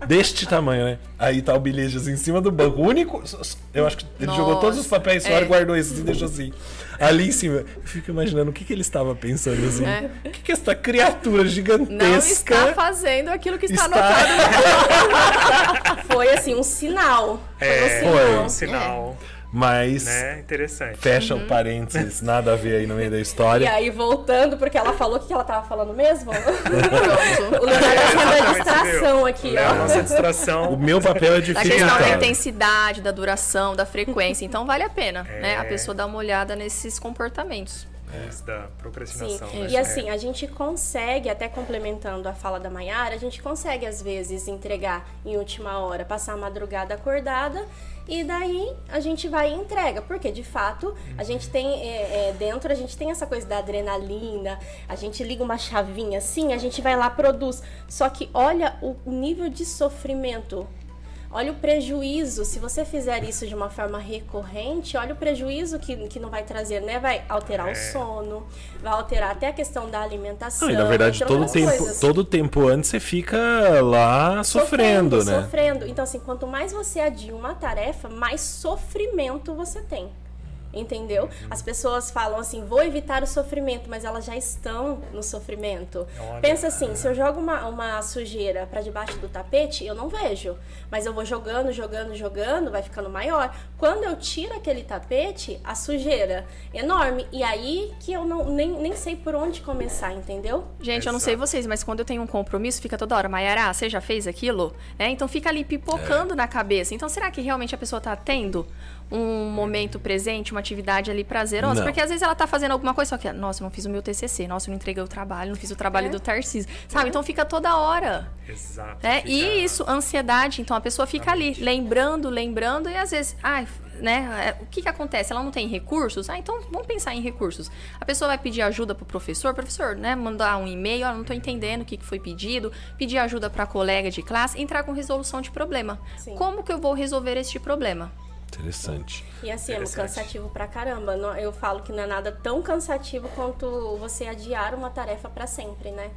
Deste tamanho, né? Aí tá o bilhete assim em cima do banco. O único. Eu acho que ele Nossa, jogou todos os papéis fora é. e guardou esses deixou assim. Ali em cima. Eu fico imaginando o que, que ele estava pensando assim. É. O que, que essa criatura Não gigantesca. está fazendo aquilo que está, está- anotado. (laughs) Foi assim, um sinal. Foi É, um sinal. Foi. um sinal, Mas né? Interessante. fecha Uhum. o parênteses, nada a ver aí no meio da E história. aí, voltando, porque ela falou o que ela tava falando mesmo? (laughs) O Leonardo tá sendo a distração aqui, Léo, ó. nossa O distração. meu papel é Da questão da intensidade, da duração, da frequência. Então vale a pena, né? A É. pessoa dar uma olhada nesses comportamentos. Isso da Sim, procrastinação. né? e assim, a gente consegue, até complementando a fala da Mayara, a gente consegue às vezes entregar em última hora, passar a madrugada acordada e daí a gente vai e entrega, porque de fato a gente tem é, é, dentro, a gente tem essa coisa da adrenalina, a gente liga uma chavinha assim, a gente vai lá, produz. Só que olha o nível de sofrimento Olha o prejuízo, se você fizer isso de uma forma recorrente, olha o prejuízo que, que não vai trazer, né? Vai alterar É. o sono, vai alterar até a questão da alimentação. Não, e na verdade, todo tempo, coisas. todo tempo antes você fica lá sofrendo, né? Sofrendo. Então, assim, quanto mais você adia uma tarefa, mais sofrimento você tem. Entendeu? As pessoas falam assim, vou evitar o sofrimento, mas elas já estão no sofrimento. Olha. Pensa assim, se eu jogo uma, uma sujeira para debaixo do tapete, eu não vejo. Mas eu vou jogando, jogando, jogando, vai ficando maior. Quando eu tiro aquele tapete, a sujeira é enorme. E aí que eu não, nem, nem sei por onde começar, entendeu? Gente, eu não sei vocês, mas quando eu tenho um compromisso, fica toda hora, Mayara, você já fez aquilo? Né? Então fica ali pipocando na cabeça. Então será que realmente a pessoa tá tendo um momento presente, uma atividade ali prazerosa? Não. Porque às vezes ela tá fazendo alguma coisa, só que, nossa, eu não fiz o meu TCC, nossa, eu não entreguei o trabalho, não fiz o trabalho É. do Tarcísio, sabe? Então fica toda hora. Exato. né? fica- E isso, ansiedade, então a pessoa fica ali, lembrando, lembrando, e às vezes, ai, né? é, O que que acontece? Ela não tem recursos? Ah, então vamos pensar em recursos. A pessoa vai pedir ajuda pro professor, professor, né? Mandar um e-mail, ó, não tô entendendo o que, que foi pedido, pedir ajuda pra colega de classe, entrar com resolução de problema. Sim. Como que eu vou resolver este problema? Interessante. E assim, é Interessante. cansativo pra caramba. Eu falo que não é nada tão cansativo quanto você adiar uma tarefa pra sempre, né?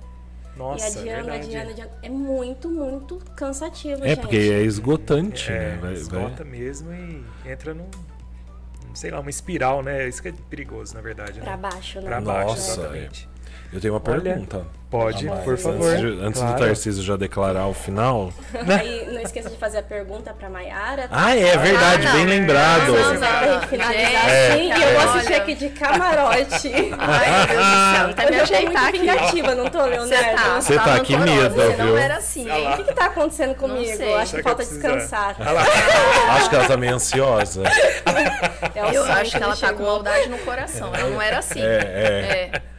Nossa, e adiando, verdade. adiando, adiando. É muito, muito cansativo, É gente. porque é esgotante, É, né? Vai- esgota vai- mesmo e entra num, sei lá, uma espiral, né? Isso que é perigoso, na verdade. Pra né? baixo, né? Pra baixo, Nossa, exatamente. Eu tenho uma Olha, pergunta. Pode, por favor. Antes, de- antes Claro. do Tarcísio já declarar o final. (laughs) Aí não esqueça de fazer a pergunta pra Mayara. Ah, é verdade, Ah, bem não. lembrado. Não, você não, finalizar É. assim, e eu vou assistir aqui de camarote. (laughs) Ai, meu Deus do céu, até me eu ajeitar aqui. vingativa, não tô, Você Leonardo? tá, Você tá falando aqui corosa, medo, Você viu? não era assim. O que que tá acontecendo comigo? Acho Será que falta descansar. (laughs) Acho que ela tá meio ansiosa. É Eu acho que ela tá com maldade no coração. Ela não era assim. É, é. É.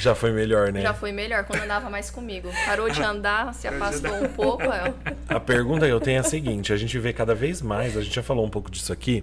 Já foi melhor, né? Já foi melhor quando andava mais comigo. Parou de andar, se afastou um pouco. É. A pergunta que eu tenho é a seguinte: a gente vê cada vez mais, a gente já falou um pouco disso aqui,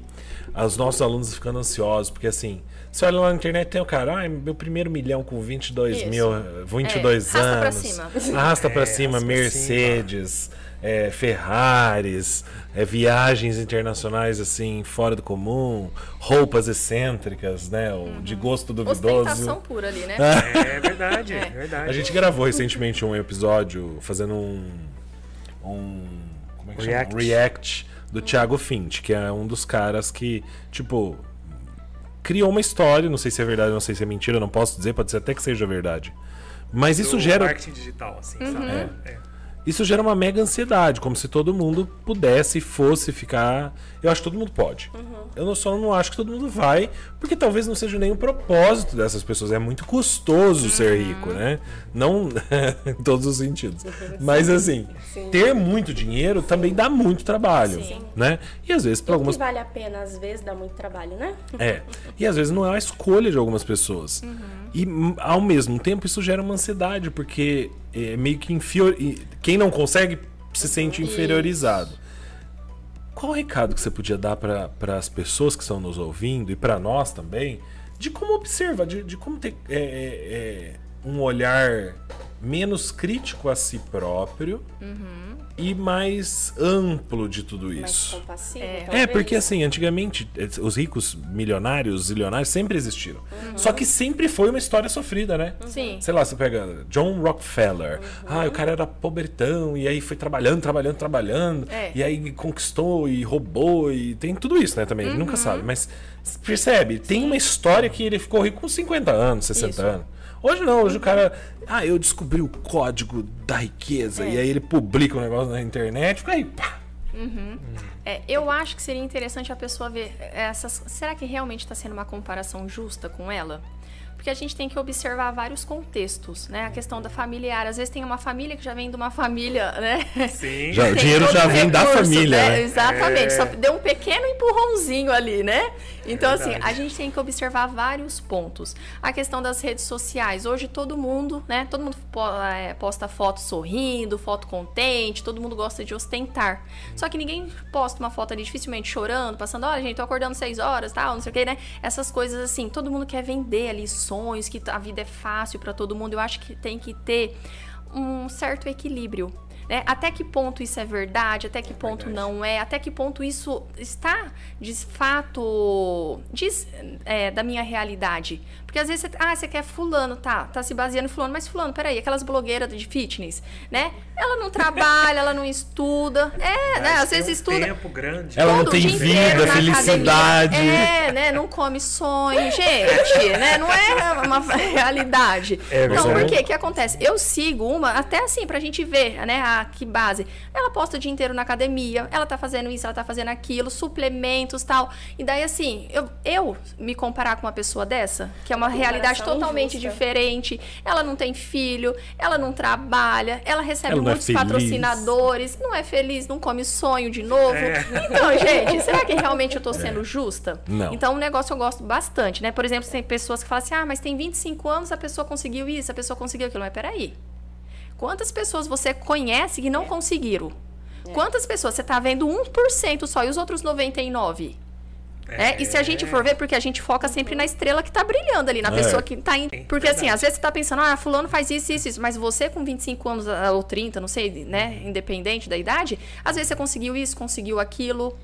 os nossos alunos ficando ansiosos, porque assim, você olha lá na internet tem o cara, ah, meu primeiro milhão com 22 Isso. mil, 22 É, arrasta anos. pra cima. Arrasta pra É, cima, arrasta pra Mercedes, é, Ferraris, é, viagens internacionais assim, fora do comum, roupas excêntricas, né? o- De gosto duvidoso. Ostentação pura ali, né? (laughs) É verdade, é, É. verdade. A gente gravou recentemente um episódio fazendo um. um como é que React. chama? React do Thiago Fint, que é um dos caras que, tipo, criou uma história, não sei se é verdade, não sei se é mentira, não posso dizer, pode ser até que seja verdade. Mas isso Do gera. marketing digital, assim, sabe? É. Isso gera uma mega ansiedade, como se todo mundo pudesse, fosse ficar. Eu acho que todo mundo pode. Eu não- só não acho que todo mundo vai, porque talvez não seja nem o propósito dessas pessoas. É muito custoso ser rico, né? Não (laughs) em todos os sentidos. Mas assim, Sim. ter muito dinheiro também dá muito trabalho, Sim. né? E às vezes para algumas que vale a pena, às vezes, dá muito trabalho, né? é. E às vezes não é a escolha de algumas pessoas. E m- ao mesmo tempo isso gera uma ansiedade, porque é meio que inferior... quem não consegue se sente inferiorizado. Qual o recado que você podia dar para as pessoas que estão nos ouvindo e para nós também, de como observar, de, de como ter é, é, é, um olhar menos crítico a si próprio e mais amplo de tudo isso? É. É, porque assim, antigamente, eh, os ricos milionários, os zilionários sempre existiram. Só que sempre foi uma história sofrida, né? Sim. Sei lá, você pega John Rockefeller. Ah, o cara era pobretão, e aí foi trabalhando, trabalhando, trabalhando. É. E aí conquistou e roubou, e tem tudo isso, né, também. A gente nunca sabe. Mas percebe, tem uma história que ele ficou rico com 50 anos, 60 Isso. anos. Hoje não, hoje o cara. Ah, eu descobri o código da riqueza. É. E aí ele publica um negócio na internet, fica aí, pá. É, eu acho que seria interessante a pessoa ver essas. Será que realmente está sendo uma comparação justa com ela? Porque a gente tem que observar vários contextos, né? A questão da familiar. Às vezes tem uma família que já vem de uma família, né? Sim. Já- o (laughs) dinheiro já vem da recurso, família, né? Exatamente, É. só deu um pequeno empurrãozinho ali, né? Então, assim, verdade. a gente tem que observar vários pontos. A questão das redes sociais. Hoje todo mundo, né? Todo mundo é, posta foto sorrindo, foto contente, todo mundo gosta de ostentar. Só que ninguém posta uma foto ali dificilmente chorando, passando, olha, gente, tô acordando seis horas, tal, não sei o que, né? Essas coisas assim, todo mundo quer vender ali sonhos, que a vida é fácil pra todo mundo. Eu acho que tem que ter um certo equilíbrio. Né? Até que ponto isso é verdade, até que ponto verdade. não é, até que ponto isso está de fato diz, é, da minha realidade. Porque às vezes você, ah, você quer fulano, tá, tá se baseando em fulano, mas fulano, peraí, aquelas blogueiras de fitness, né? Ela não trabalha, ela não estuda, é, né? Mas às tem vezes um estuda, tempo grande. Ela não todo tem dia vida, inteiro na felicidade. academia. É, né? Não come sonho, gente, né? Não é uma realidade. É então, por quê? O que acontece? Eu sigo uma, até assim, pra gente ver, né? A que base. Ela posta o dia inteiro na academia, ela tá fazendo isso, ela tá fazendo aquilo, suplementos tal. E daí, assim, eu, eu me comparar com uma pessoa dessa, que é uma realidade totalmente injusta. diferente, ela não tem filho, ela não trabalha, ela recebe Ela é muitos feliz. patrocinadores, não é feliz, não come sonho de novo. É. Então, gente, será que realmente eu tô sendo justa? Não. Então, um negócio eu gosto bastante, né? Por exemplo, tem pessoas que falam assim: ah, mas tem 25 anos, a pessoa conseguiu isso, a pessoa conseguiu aquilo. Mas peraí. Quantas pessoas você conhece que não conseguiram? Quantas pessoas? Você tá vendo 1% só e os outros 99%? É, e se a gente for ver, porque a gente foca sempre na estrela que tá brilhando ali, na É. pessoa que tá. Sim, Porque assim, às vezes você tá pensando, ah, fulano faz isso, isso, isso. Mas você com 25 anos ah, ou 30, não sei, né? Independente da idade, às vezes você conseguiu isso, conseguiu aquilo.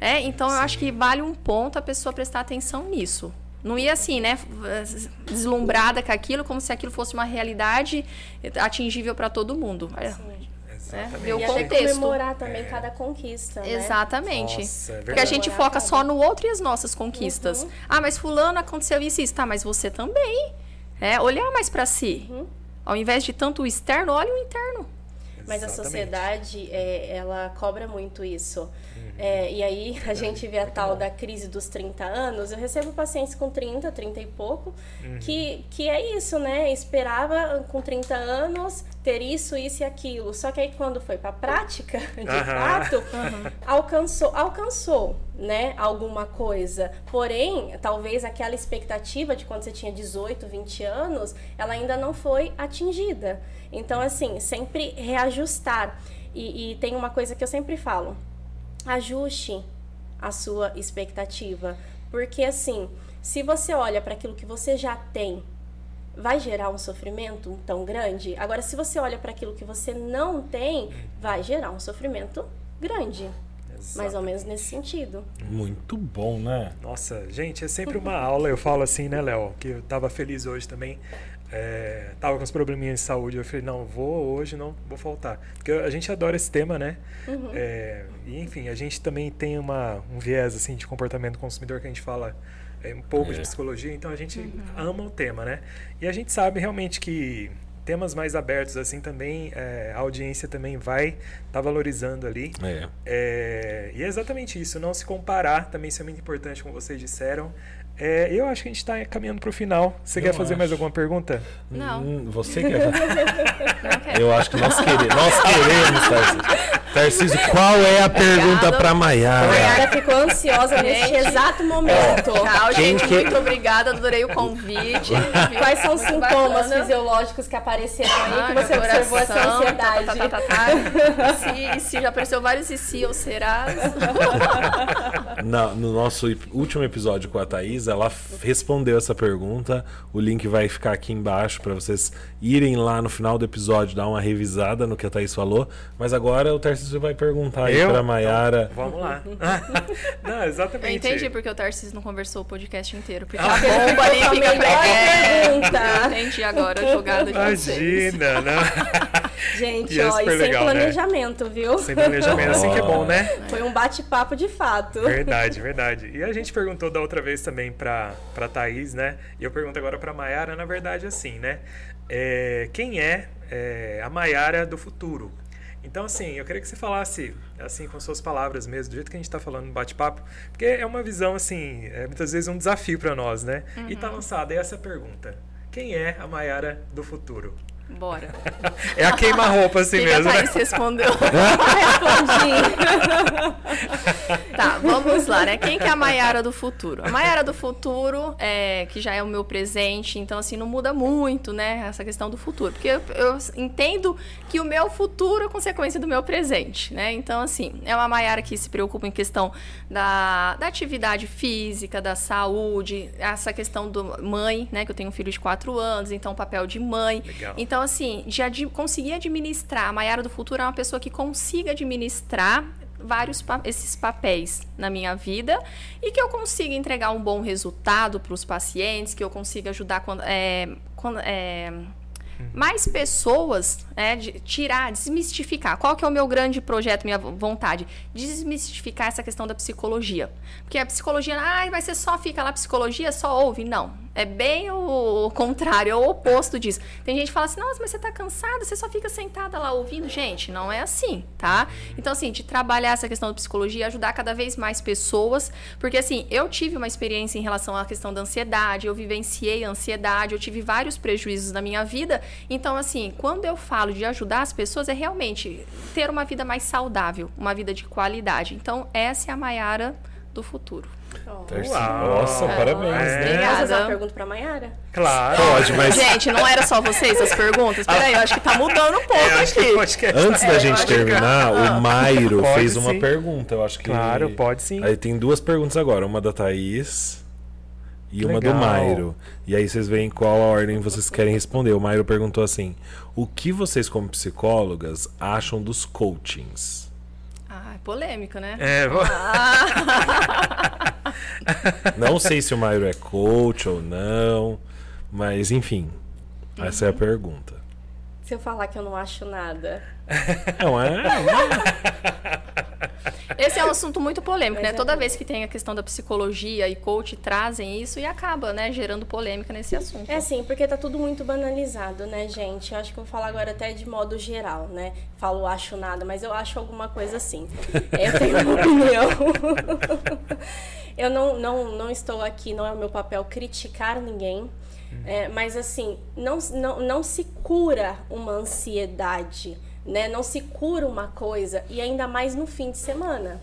É, então eu acho que vale um ponto a pessoa prestar atenção nisso. Não ia assim, né? Deslumbrada com aquilo, como se aquilo fosse uma realidade atingível para todo mundo. É, Exatamente. Meu E até contexto. comemorar também cada conquista, né? Exatamente. Nossa, é Porque a gente Comemorar foca cada- só no outro e as nossas conquistas. Uhum. Ah, mas fulano aconteceu isso e isso. Tá, mas você também. É, olhar mais para si. Uhum. Ao invés de tanto o externo, olha o interno. Mas a Exatamente. sociedade, é, ela cobra muito isso. Uhum. É, e aí a gente vê a tal da crise dos 30 anos. Eu recebo pacientes com 30, 30 e pouco, Uhum. que, que é isso, né? Esperava com 30 anos ter isso, isso e aquilo. Só que aí quando foi pra prática, (laughs) de fato, alcançou, alcançou, né, alguma coisa. Porém, talvez aquela expectativa de quando você tinha 18, 20 anos, ela ainda não foi atingida. Então, assim, sempre reajustar. E, e tem uma coisa que eu sempre falo: ajuste a sua expectativa. Porque, assim, se você olha para aquilo que você já tem, vai gerar um sofrimento tão grande? Agora, se você olha para aquilo que você não tem, vai gerar um sofrimento grande. Mais ou menos nesse sentido. Muito bom, né? Nossa, gente, é sempre uma aula. Eu falo assim, né, Léo? Que eu tava feliz hoje também. É, tava com uns probleminhas de saúde. Eu falei, não, vou hoje, não vou faltar. Porque a gente adora esse tema, né? É, e enfim, a gente também tem uma, um viés assim de comportamento do consumidor que a gente fala é, um pouco de É. psicologia, então a gente ama o tema, né? E a gente sabe realmente que temas mais abertos assim também é, a audiência também vai estar valorizando ali. É. É, e é exatamente isso, não se comparar, também isso é muito importante, como vocês disseram. É, eu acho que a gente está caminhando para o final. Você Eu quer fazer mais acho. alguma pergunta? Não. Hum, Você quer. (laughs) Não. Eu acho que nós queremos. Nós queremos, Tarcísio. Tarcísio, qual é a pergunta Obrigada. pra A Maiara? Mayara ficou ansiosa neste exato momento. Tchau, gente. que- Muito obrigada. Adorei o convite. (laughs) Quais são os sintomas bacana. fisiológicos que apareceram aí Ai, que você observou essa ansiedade? tá, tá, tá, tá, tá. Se, se já apareceu vários e se ou serás. (laughs) Na- no nosso último episódio com a Thaís, ela respondeu essa pergunta. O link vai ficar aqui embaixo para vocês irem lá no final do episódio dar uma revisada no que a Thaís falou. Mas agora o Tarcísio vai perguntar aí Eu? pra Maiara. Então, vamos lá. (laughs) não, exatamente. Eu entendi porque o Tarcísio não conversou o podcast inteiro. Porque Ah, a bomba ali fica É, pergunta. Eu entendi agora a jogada de vocês. Imagina, né? (laughs) Gente, E é ó, e sem legal, né? planejamento, viu? Sem planejamento, assim que é bom, né? Foi um bate-papo de fato. Verdade, verdade. E a gente perguntou da outra vez também pra, pra Thaís, né? E eu pergunto agora pra Maiara, na verdade, assim, né? É, quem é, é, a Maiara do futuro? Então, assim, eu queria que você falasse, assim, com suas palavras mesmo, do jeito que a gente tá falando no bate-papo, porque é uma visão, assim, é muitas vezes um desafio pra nós, né? E tá lançada essa pergunta. Quem é a Maiara do futuro? Bora. É a queima-roupa, assim O que que a mesmo, né? Thaís respondeu? (laughs) Respondi. Tá, vamos lá, né? Quem que é a Maiara do futuro? A Maiara do futuro, é, que já é o meu presente, então assim, não muda muito, né? Essa questão do futuro. Porque eu, eu entendo que o meu futuro é consequência do meu presente, né? Então, assim, é uma Maiara que se preocupa em questão da, da atividade física, da saúde, essa questão do mãe, né? Que eu tenho um filho de quatro anos, então o papel de mãe. Legal. Então, assim, de adi- conseguir administrar, a Maiara do futuro é uma pessoa que consiga administrar vários pa- esses papéis na minha vida e que eu consiga entregar um bom resultado para os pacientes, que eu consiga ajudar quando, é, quando- é, mais pessoas, né, de tirar, desmistificar. Qual que é o meu grande projeto, minha vo- vontade? Desmistificar essa questão da psicologia. Porque a psicologia, ai, mas você só fica lá, psicologia, só ouve. Não. É bem o contrário, é o oposto disso. Tem gente que fala assim, nossa, mas você tá cansada, você só fica sentada lá ouvindo. Gente, não é assim, tá? Então, assim, de trabalhar essa questão da psicologia, ajudar cada vez mais pessoas. Porque, assim, eu tive uma experiência em relação à questão da ansiedade, eu vivenciei a ansiedade, eu tive vários prejuízos na minha vida. Então, assim, quando eu falo de ajudar as pessoas, é realmente ter uma vida mais saudável, uma vida de qualidade. Então, essa é a Maiara do futuro. Uau. Nossa, É. parabéns, É. né? Posso fazer Obrigada. uma pergunta pra Mayara? Claro. Pode, mas Gente, não era só vocês as perguntas? Peraí, eu acho que tá mudando um pouco É, aqui. antes da É, eu gente acho que- terminar, o (laughs) Mairo Pode fez uma sim. pergunta. Eu acho que. Claro, pode sim. Aí tem duas perguntas agora, uma da Thaís e uma do Legal. Mairo. E aí vocês veem qual a ordem vocês querem responder. O Mairo perguntou assim: O que vocês, como psicólogas, acham dos coachings? Ah, é polêmico, né? É, vou- (laughs) Não sei se o Mairo é coach ou não, mas enfim, essa é a pergunta. Se eu falar que eu não acho nada. Não é? (laughs) Esse é um assunto muito polêmico, né? é Toda bom. vez que tem a questão da psicologia e coach trazem isso e acaba, né, gerando polêmica nesse assunto. É assim, porque tá tudo muito banalizado, né, gente? Eu acho que eu vou falar agora até de modo geral, né? Falo acho nada, mas eu acho alguma coisa assim. (laughs) Eu tenho uma opinião. (laughs) eu não, não, não estou aqui, não é o meu papel criticar ninguém. É, mas assim, não, não, não se cura uma ansiedade, né? Não se cura uma coisa, e ainda mais no fim de semana.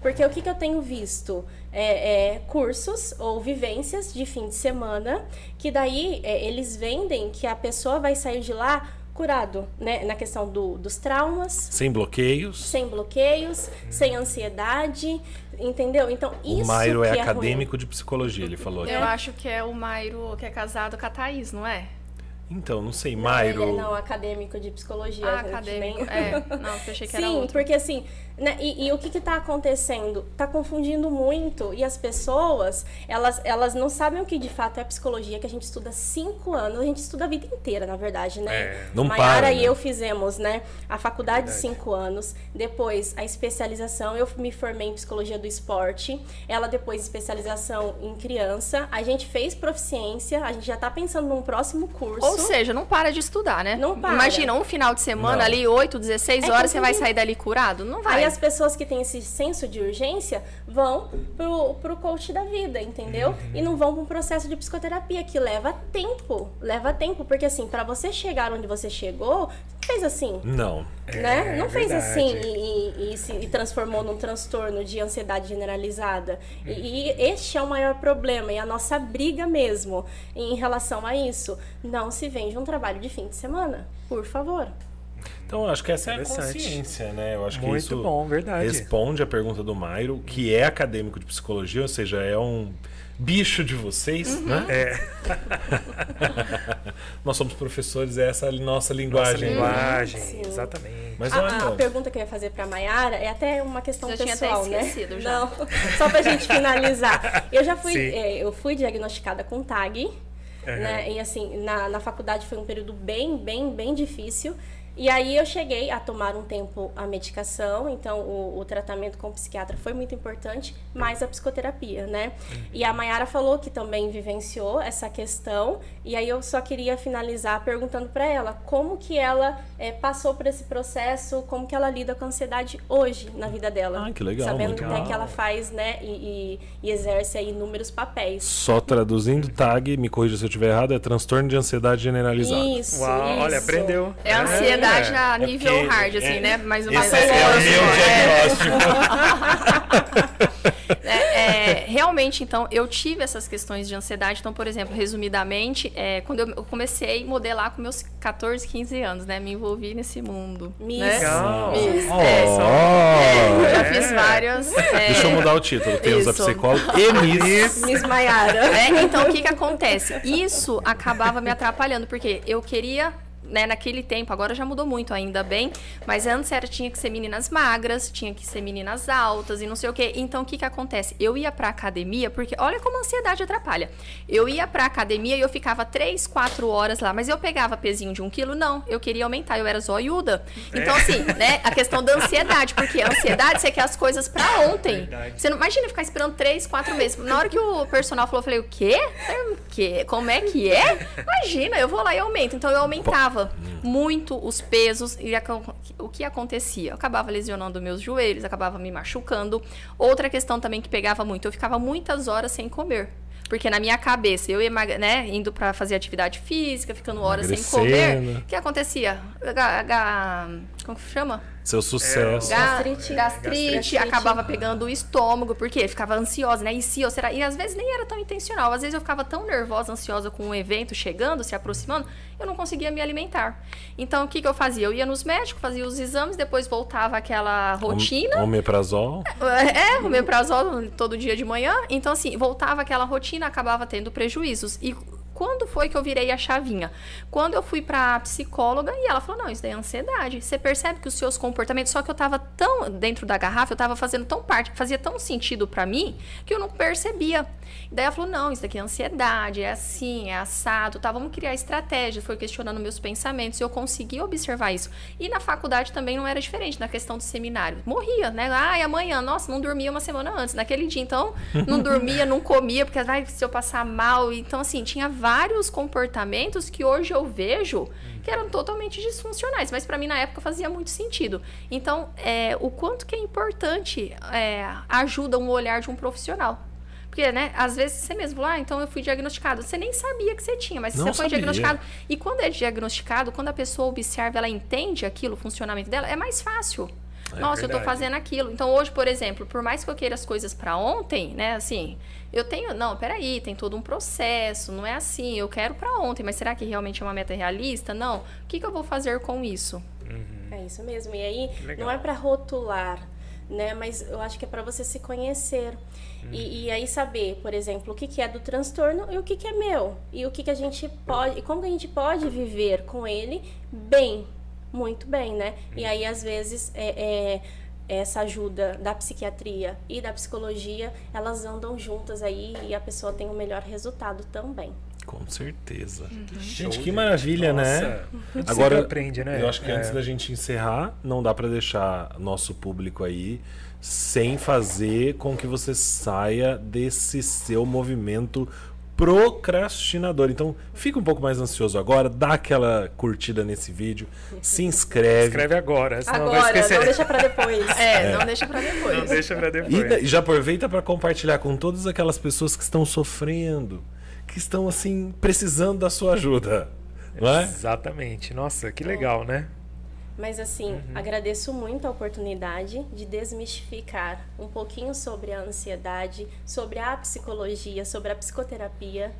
Porque o que, que eu tenho visto? É, é, cursos ou vivências de fim de semana, que daí é, eles vendem que a pessoa vai sair de lá curado, né? Na questão do, dos traumas. Sem bloqueios. Sem bloqueios, hum. sem ansiedade, entendeu? Então, isso. O Mairo é, é acadêmico ruim. de psicologia, ele falou aqui. Eu acho que é o Mairo que é casado com a Thaís, não é? Então, não sei, Mairo. Não, ele é, não acadêmico de psicologia. Ah, acadêmico. Nem... É, não, eu achei que Sim, era outro. porque assim, né, e, e, o que está acontecendo? Está confundindo muito e as pessoas, elas, elas não sabem o que de fato é psicologia, que a gente estuda cinco anos, a gente estuda a vida inteira, na verdade, né? É, não Maiara para, e né? eu fizemos, né, a faculdade de cinco anos, depois a especialização, eu me formei em psicologia do esporte, ela depois especialização em criança, a gente fez proficiência, a gente já está pensando num próximo curso. Ou seja, não para de estudar, né? Não para. Imagina, um final de semana Não. ali, 8, 16 É horas, você vai sair dali curado? Não vai. Aí as pessoas que têm esse senso de urgência vão pro, pro coach da vida, entendeu? E não vão para um processo de psicoterapia que leva tempo. Leva tempo, porque assim, para você chegar onde você chegou, fez assim. Não. né? Não fez verdade. assim e, e- e se e transformou num transtorno de ansiedade generalizada. E, e este é o maior problema e a nossa briga mesmo em relação a isso. Não se vende um trabalho de fim de semana, por favor. Então, eu acho que essa é a consciência, né? Eu acho que Muito isso bom, verdade. responde a pergunta do Mairo, que é acadêmico de psicologia, ou seja, é um bicho de vocês, né? É, (laughs) Nós somos professores, é essa a nossa nossa linguagem. linguagem, Sim. exatamente. Mas A, olha, a pergunta que eu ia fazer pra Mayara é até uma questão Já tinha até pessoal, né? esquecido, já. Não, só pra gente finalizar. Eu já fui, é, eu fui diagnosticada com TAG, né? E assim, na, na faculdade foi um período bem, bem, bem difícil. E aí eu cheguei a tomar um tempo a medicação, então o, o tratamento com o psiquiatra foi muito importante, mais a psicoterapia, né? E a Mayara falou que também vivenciou essa questão, e aí eu só queria finalizar perguntando para ela como que ela eh, passou por esse processo, como que ela lida com a ansiedade hoje na vida dela. Ah, que legal, Sabendo legal. que ela faz, né, e, e- e exerce aí inúmeros papéis. só traduzindo tag, me corrija se eu estiver errado, é transtorno de ansiedade generalizada. Isso, Uau, isso. olha, aprendeu. É a ansiedade a É nível porque- hard, assim, é- né? Mas o Esse mais é, o meu é. diagnóstico. (laughs) É, é, realmente, então, eu tive essas questões de ansiedade. Então, por exemplo, resumidamente, é, quando eu comecei a modelar com meus 14, 15 anos, né? Me envolvi nesse mundo. Miss. Né? Legal. Miss. Oh, É, É. fiz várias. (laughs) é, Deixa eu mudar o título. Temos a Isso. psicóloga (laughs) e Miss. Miss Maiara. É, então, o que que acontece? Isso acabava me atrapalhando, porque eu queria... Né, naquele tempo, agora já mudou muito, ainda bem, mas antes era, tinha que ser meninas magras, tinha que ser meninas altas e não sei o quê. Então, o que que acontece? Eu ia pra academia, porque olha como a ansiedade atrapalha. Eu ia pra academia e eu ficava três, quatro horas lá, mas eu pegava pezinho de um quilo? Não, eu queria aumentar, eu era zoiuda. Então, assim, né, a questão da ansiedade, porque a ansiedade, você quer as coisas pra ontem. Verdade. Você não imagina ficar esperando três, quatro meses. Na hora que o personal falou, eu falei, o quê? O quê? Como é que é? Imagina, eu vou lá e aumento. Então eu aumentava muito os pesos e acon- o que acontecia? Eu acabava lesionando meus joelhos, acabava me machucando. Outra questão também que pegava muito, eu ficava muitas horas sem comer. Porque na minha cabeça, eu né, indo pra fazer atividade física, ficando horas sem comer, o que acontecia? Ga- ga- como que chama? Seu sucesso. Ga- Gastrite. gastrite, Gastrite. acabava pegando o estômago, porque ficava ansiosa, né? E se ou será? E às vezes nem era tão intencional. Às vezes eu ficava tão nervosa, ansiosa com um evento chegando, se aproximando, eu não conseguia me alimentar. Então o que, que eu fazia? Eu ia nos médicos, fazia os exames, depois voltava aquela rotina. Omeprazol. É, o meu prazol todo dia de manhã. Então, assim, voltava aquela rotina, acabava tendo prejuízos. E quando foi que eu virei a chavinha? Quando eu fui pra psicóloga e ela falou: não, isso daí é ansiedade. Você percebe que os seus comportamentos, só que eu tava tão dentro da garrafa, eu tava fazendo tão parte, fazia tão sentido pra mim que eu não percebia. E daí ela falou: não, isso daqui é ansiedade, é assim, é assado, tá? Vamos criar estratégias. Foi questionando meus pensamentos e eu consegui observar isso. E na faculdade também não era diferente, na questão do seminário. Morria, né? Ai, amanhã, nossa, não dormia uma semana antes, naquele dia. Então, não dormia, não comia, porque vai, se eu passar mal. Então, assim, tinha vários comportamentos que hoje eu vejo que eram totalmente disfuncionais, mas para mim na época fazia muito sentido. Então, é, o quanto que é importante é, ajuda um olhar de um profissional. Porque, né, às vezes você mesmo lá, ah, então eu fui diagnosticado. Você nem sabia que você tinha, mas Não você foi sabia. diagnosticado. E quando é diagnosticado, quando a pessoa observa, ela entende aquilo, o funcionamento dela, é mais fácil. Nossa, eu tô verdade. fazendo aquilo. Então, hoje, por exemplo, por mais que eu queira as coisas pra ontem, né, assim, eu tenho, não, peraí, tem todo um processo, não é assim, eu quero pra ontem, mas será que realmente é uma meta realista? Não. O que, que eu vou fazer com isso? É isso mesmo. E aí, Legal. não é para rotular, né? Mas eu acho que é para você se conhecer. Hum. E, e aí saber, por exemplo, o que, que é do transtorno e o que, que é meu. E o que, que a gente pode. E como que a gente pode viver com ele bem. Muito bem, né? E aí, às vezes, é, é, essa ajuda da psiquiatria e da psicologia, elas andam juntas aí e a pessoa tem o melhor resultado também. Com certeza. Show, Gente, que maravilha, né? Nossa, Agora, sempre aprende, né? Eu acho que É. antes da gente encerrar, não dá pra deixar nosso público aí sem fazer com que você saia desse seu movimento procrastinador. Então, fica um pouco mais ansioso agora, dá aquela curtida nesse vídeo, se inscreve. Escreve agora, senão vai Agora, esquecer. não deixa para depois. (laughs) É, não deixa pra depois. Não deixa pra depois. e já aproveita para compartilhar com todas aquelas pessoas que estão sofrendo, que estão assim precisando da sua ajuda, não é? Exatamente. Nossa, que legal, né? Mas assim, agradeço muito a oportunidade de desmistificar um pouquinho sobre a ansiedade, sobre a psicologia, sobre a psicoterapia,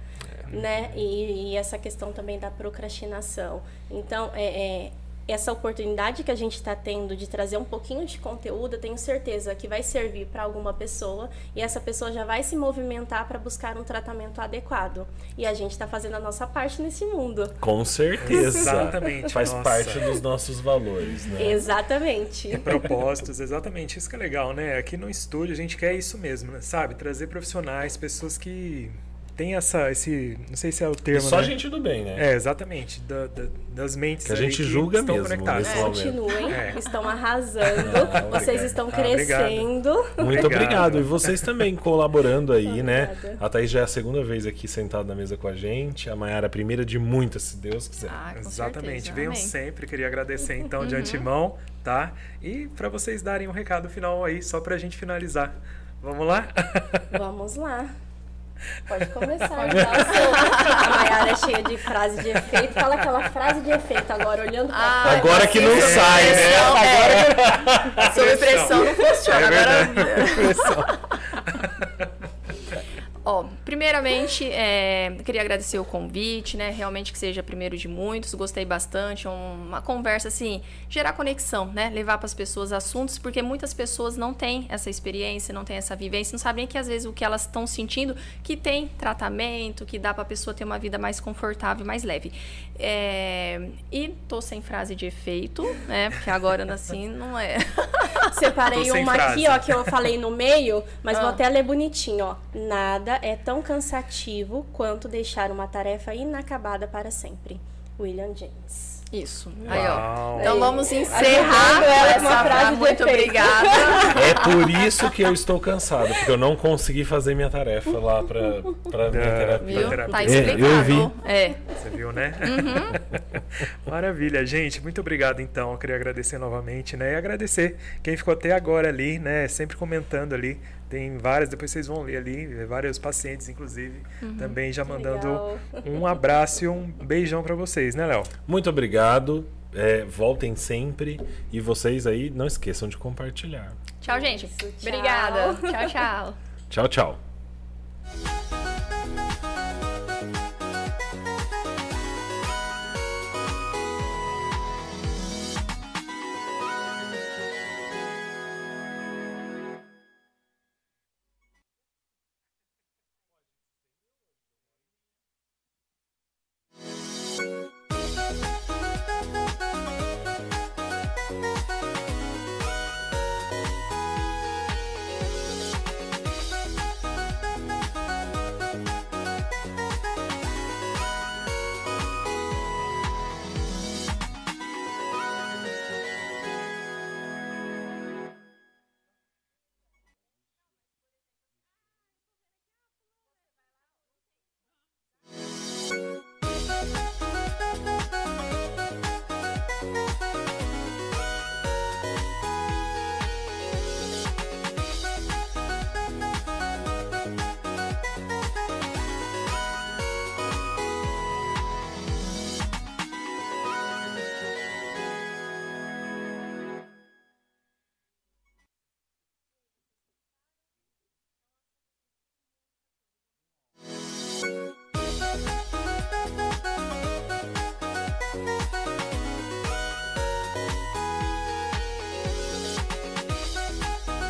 né? E, e essa questão também da procrastinação. Então, é, é, essa oportunidade que a gente está tendo de trazer um pouquinho de conteúdo, eu tenho certeza que vai servir para alguma pessoa e essa pessoa já vai se movimentar para buscar um tratamento adequado. E a gente está fazendo a nossa parte nesse mundo. Com certeza. Exatamente, Faz nossa. parte dos nossos valores, né? Exatamente. propósitos, exatamente isso que é legal, né? Aqui no estúdio a gente quer isso mesmo, né? sabe? Trazer profissionais, pessoas que têm essa, esse, não sei se é o E termo, só né? gente do bem, né? É, exatamente, da- da- das mentes Que a gente julga estão mesmo conectadas. nesse momento. Continuem, É. estão arrasando, Ah, vocês obrigado. estão Ah, obrigado. crescendo. Muito Obrigado. obrigado. E vocês também colaborando aí, né? Obrigada. A Thaís já é a segunda vez aqui sentada na mesa com a gente. A Mayara a primeira de muitas, se Deus quiser. Ah, com Exatamente. certeza. Venham Amém. sempre. Queria agradecer então Uhum. de antemão, tá? E para vocês darem um recado final aí, só pra gente finalizar. Vamos lá? Vamos lá. Pode começar, então. A Mayara é cheia de frase de efeito. Fala aquela frase de efeito agora, olhando pra Ah. Agora que não sai, né? É. Sob pressão não (laughs) funciona. É Agora. Ó, primeiramente, é, queria agradecer o convite, né? Realmente que seja primeiro de muitos. Gostei bastante. é Uma conversa, assim, gerar conexão, né? Levar para as pessoas assuntos, porque muitas pessoas não têm essa experiência, não têm essa vivência, não sabem que às vezes o que elas estão sentindo, que tem tratamento, que dá para a pessoa ter uma vida mais confortável, mais leve. É, e tô sem frase de efeito, né? Porque agora, assim, não é. (laughs) Separei uma frase. aqui, ó, que eu falei no meio, mas vou Ah. até ler bonitinho, ó. Nada é tão cansativo quanto deixar uma tarefa inacabada para sempre. William James. Isso. Aí, ó. Então vamos encerrar ela com com uma essa frase Muito obrigada. É por isso que eu estou cansado, porque eu não consegui fazer minha tarefa lá pra, pra minha É, terapia. Viu? terapia. Tá É, explicado. eu vi. É. Você viu, né? Uhum. (laughs) Maravilha, gente. Muito obrigado, então. Eu queria agradecer novamente, né? E agradecer quem ficou até agora ali, né? Sempre comentando ali. Tem várias, depois vocês vão ler ali, vários pacientes, inclusive, uhum, também já mandando legal. um abraço e um beijão para vocês, né, Léo? Muito obrigado. É, voltem sempre. E vocês aí, não esqueçam de compartilhar. Tchau, gente. Isso, tchau. Obrigada. tchau, tchau. Tchau, tchau.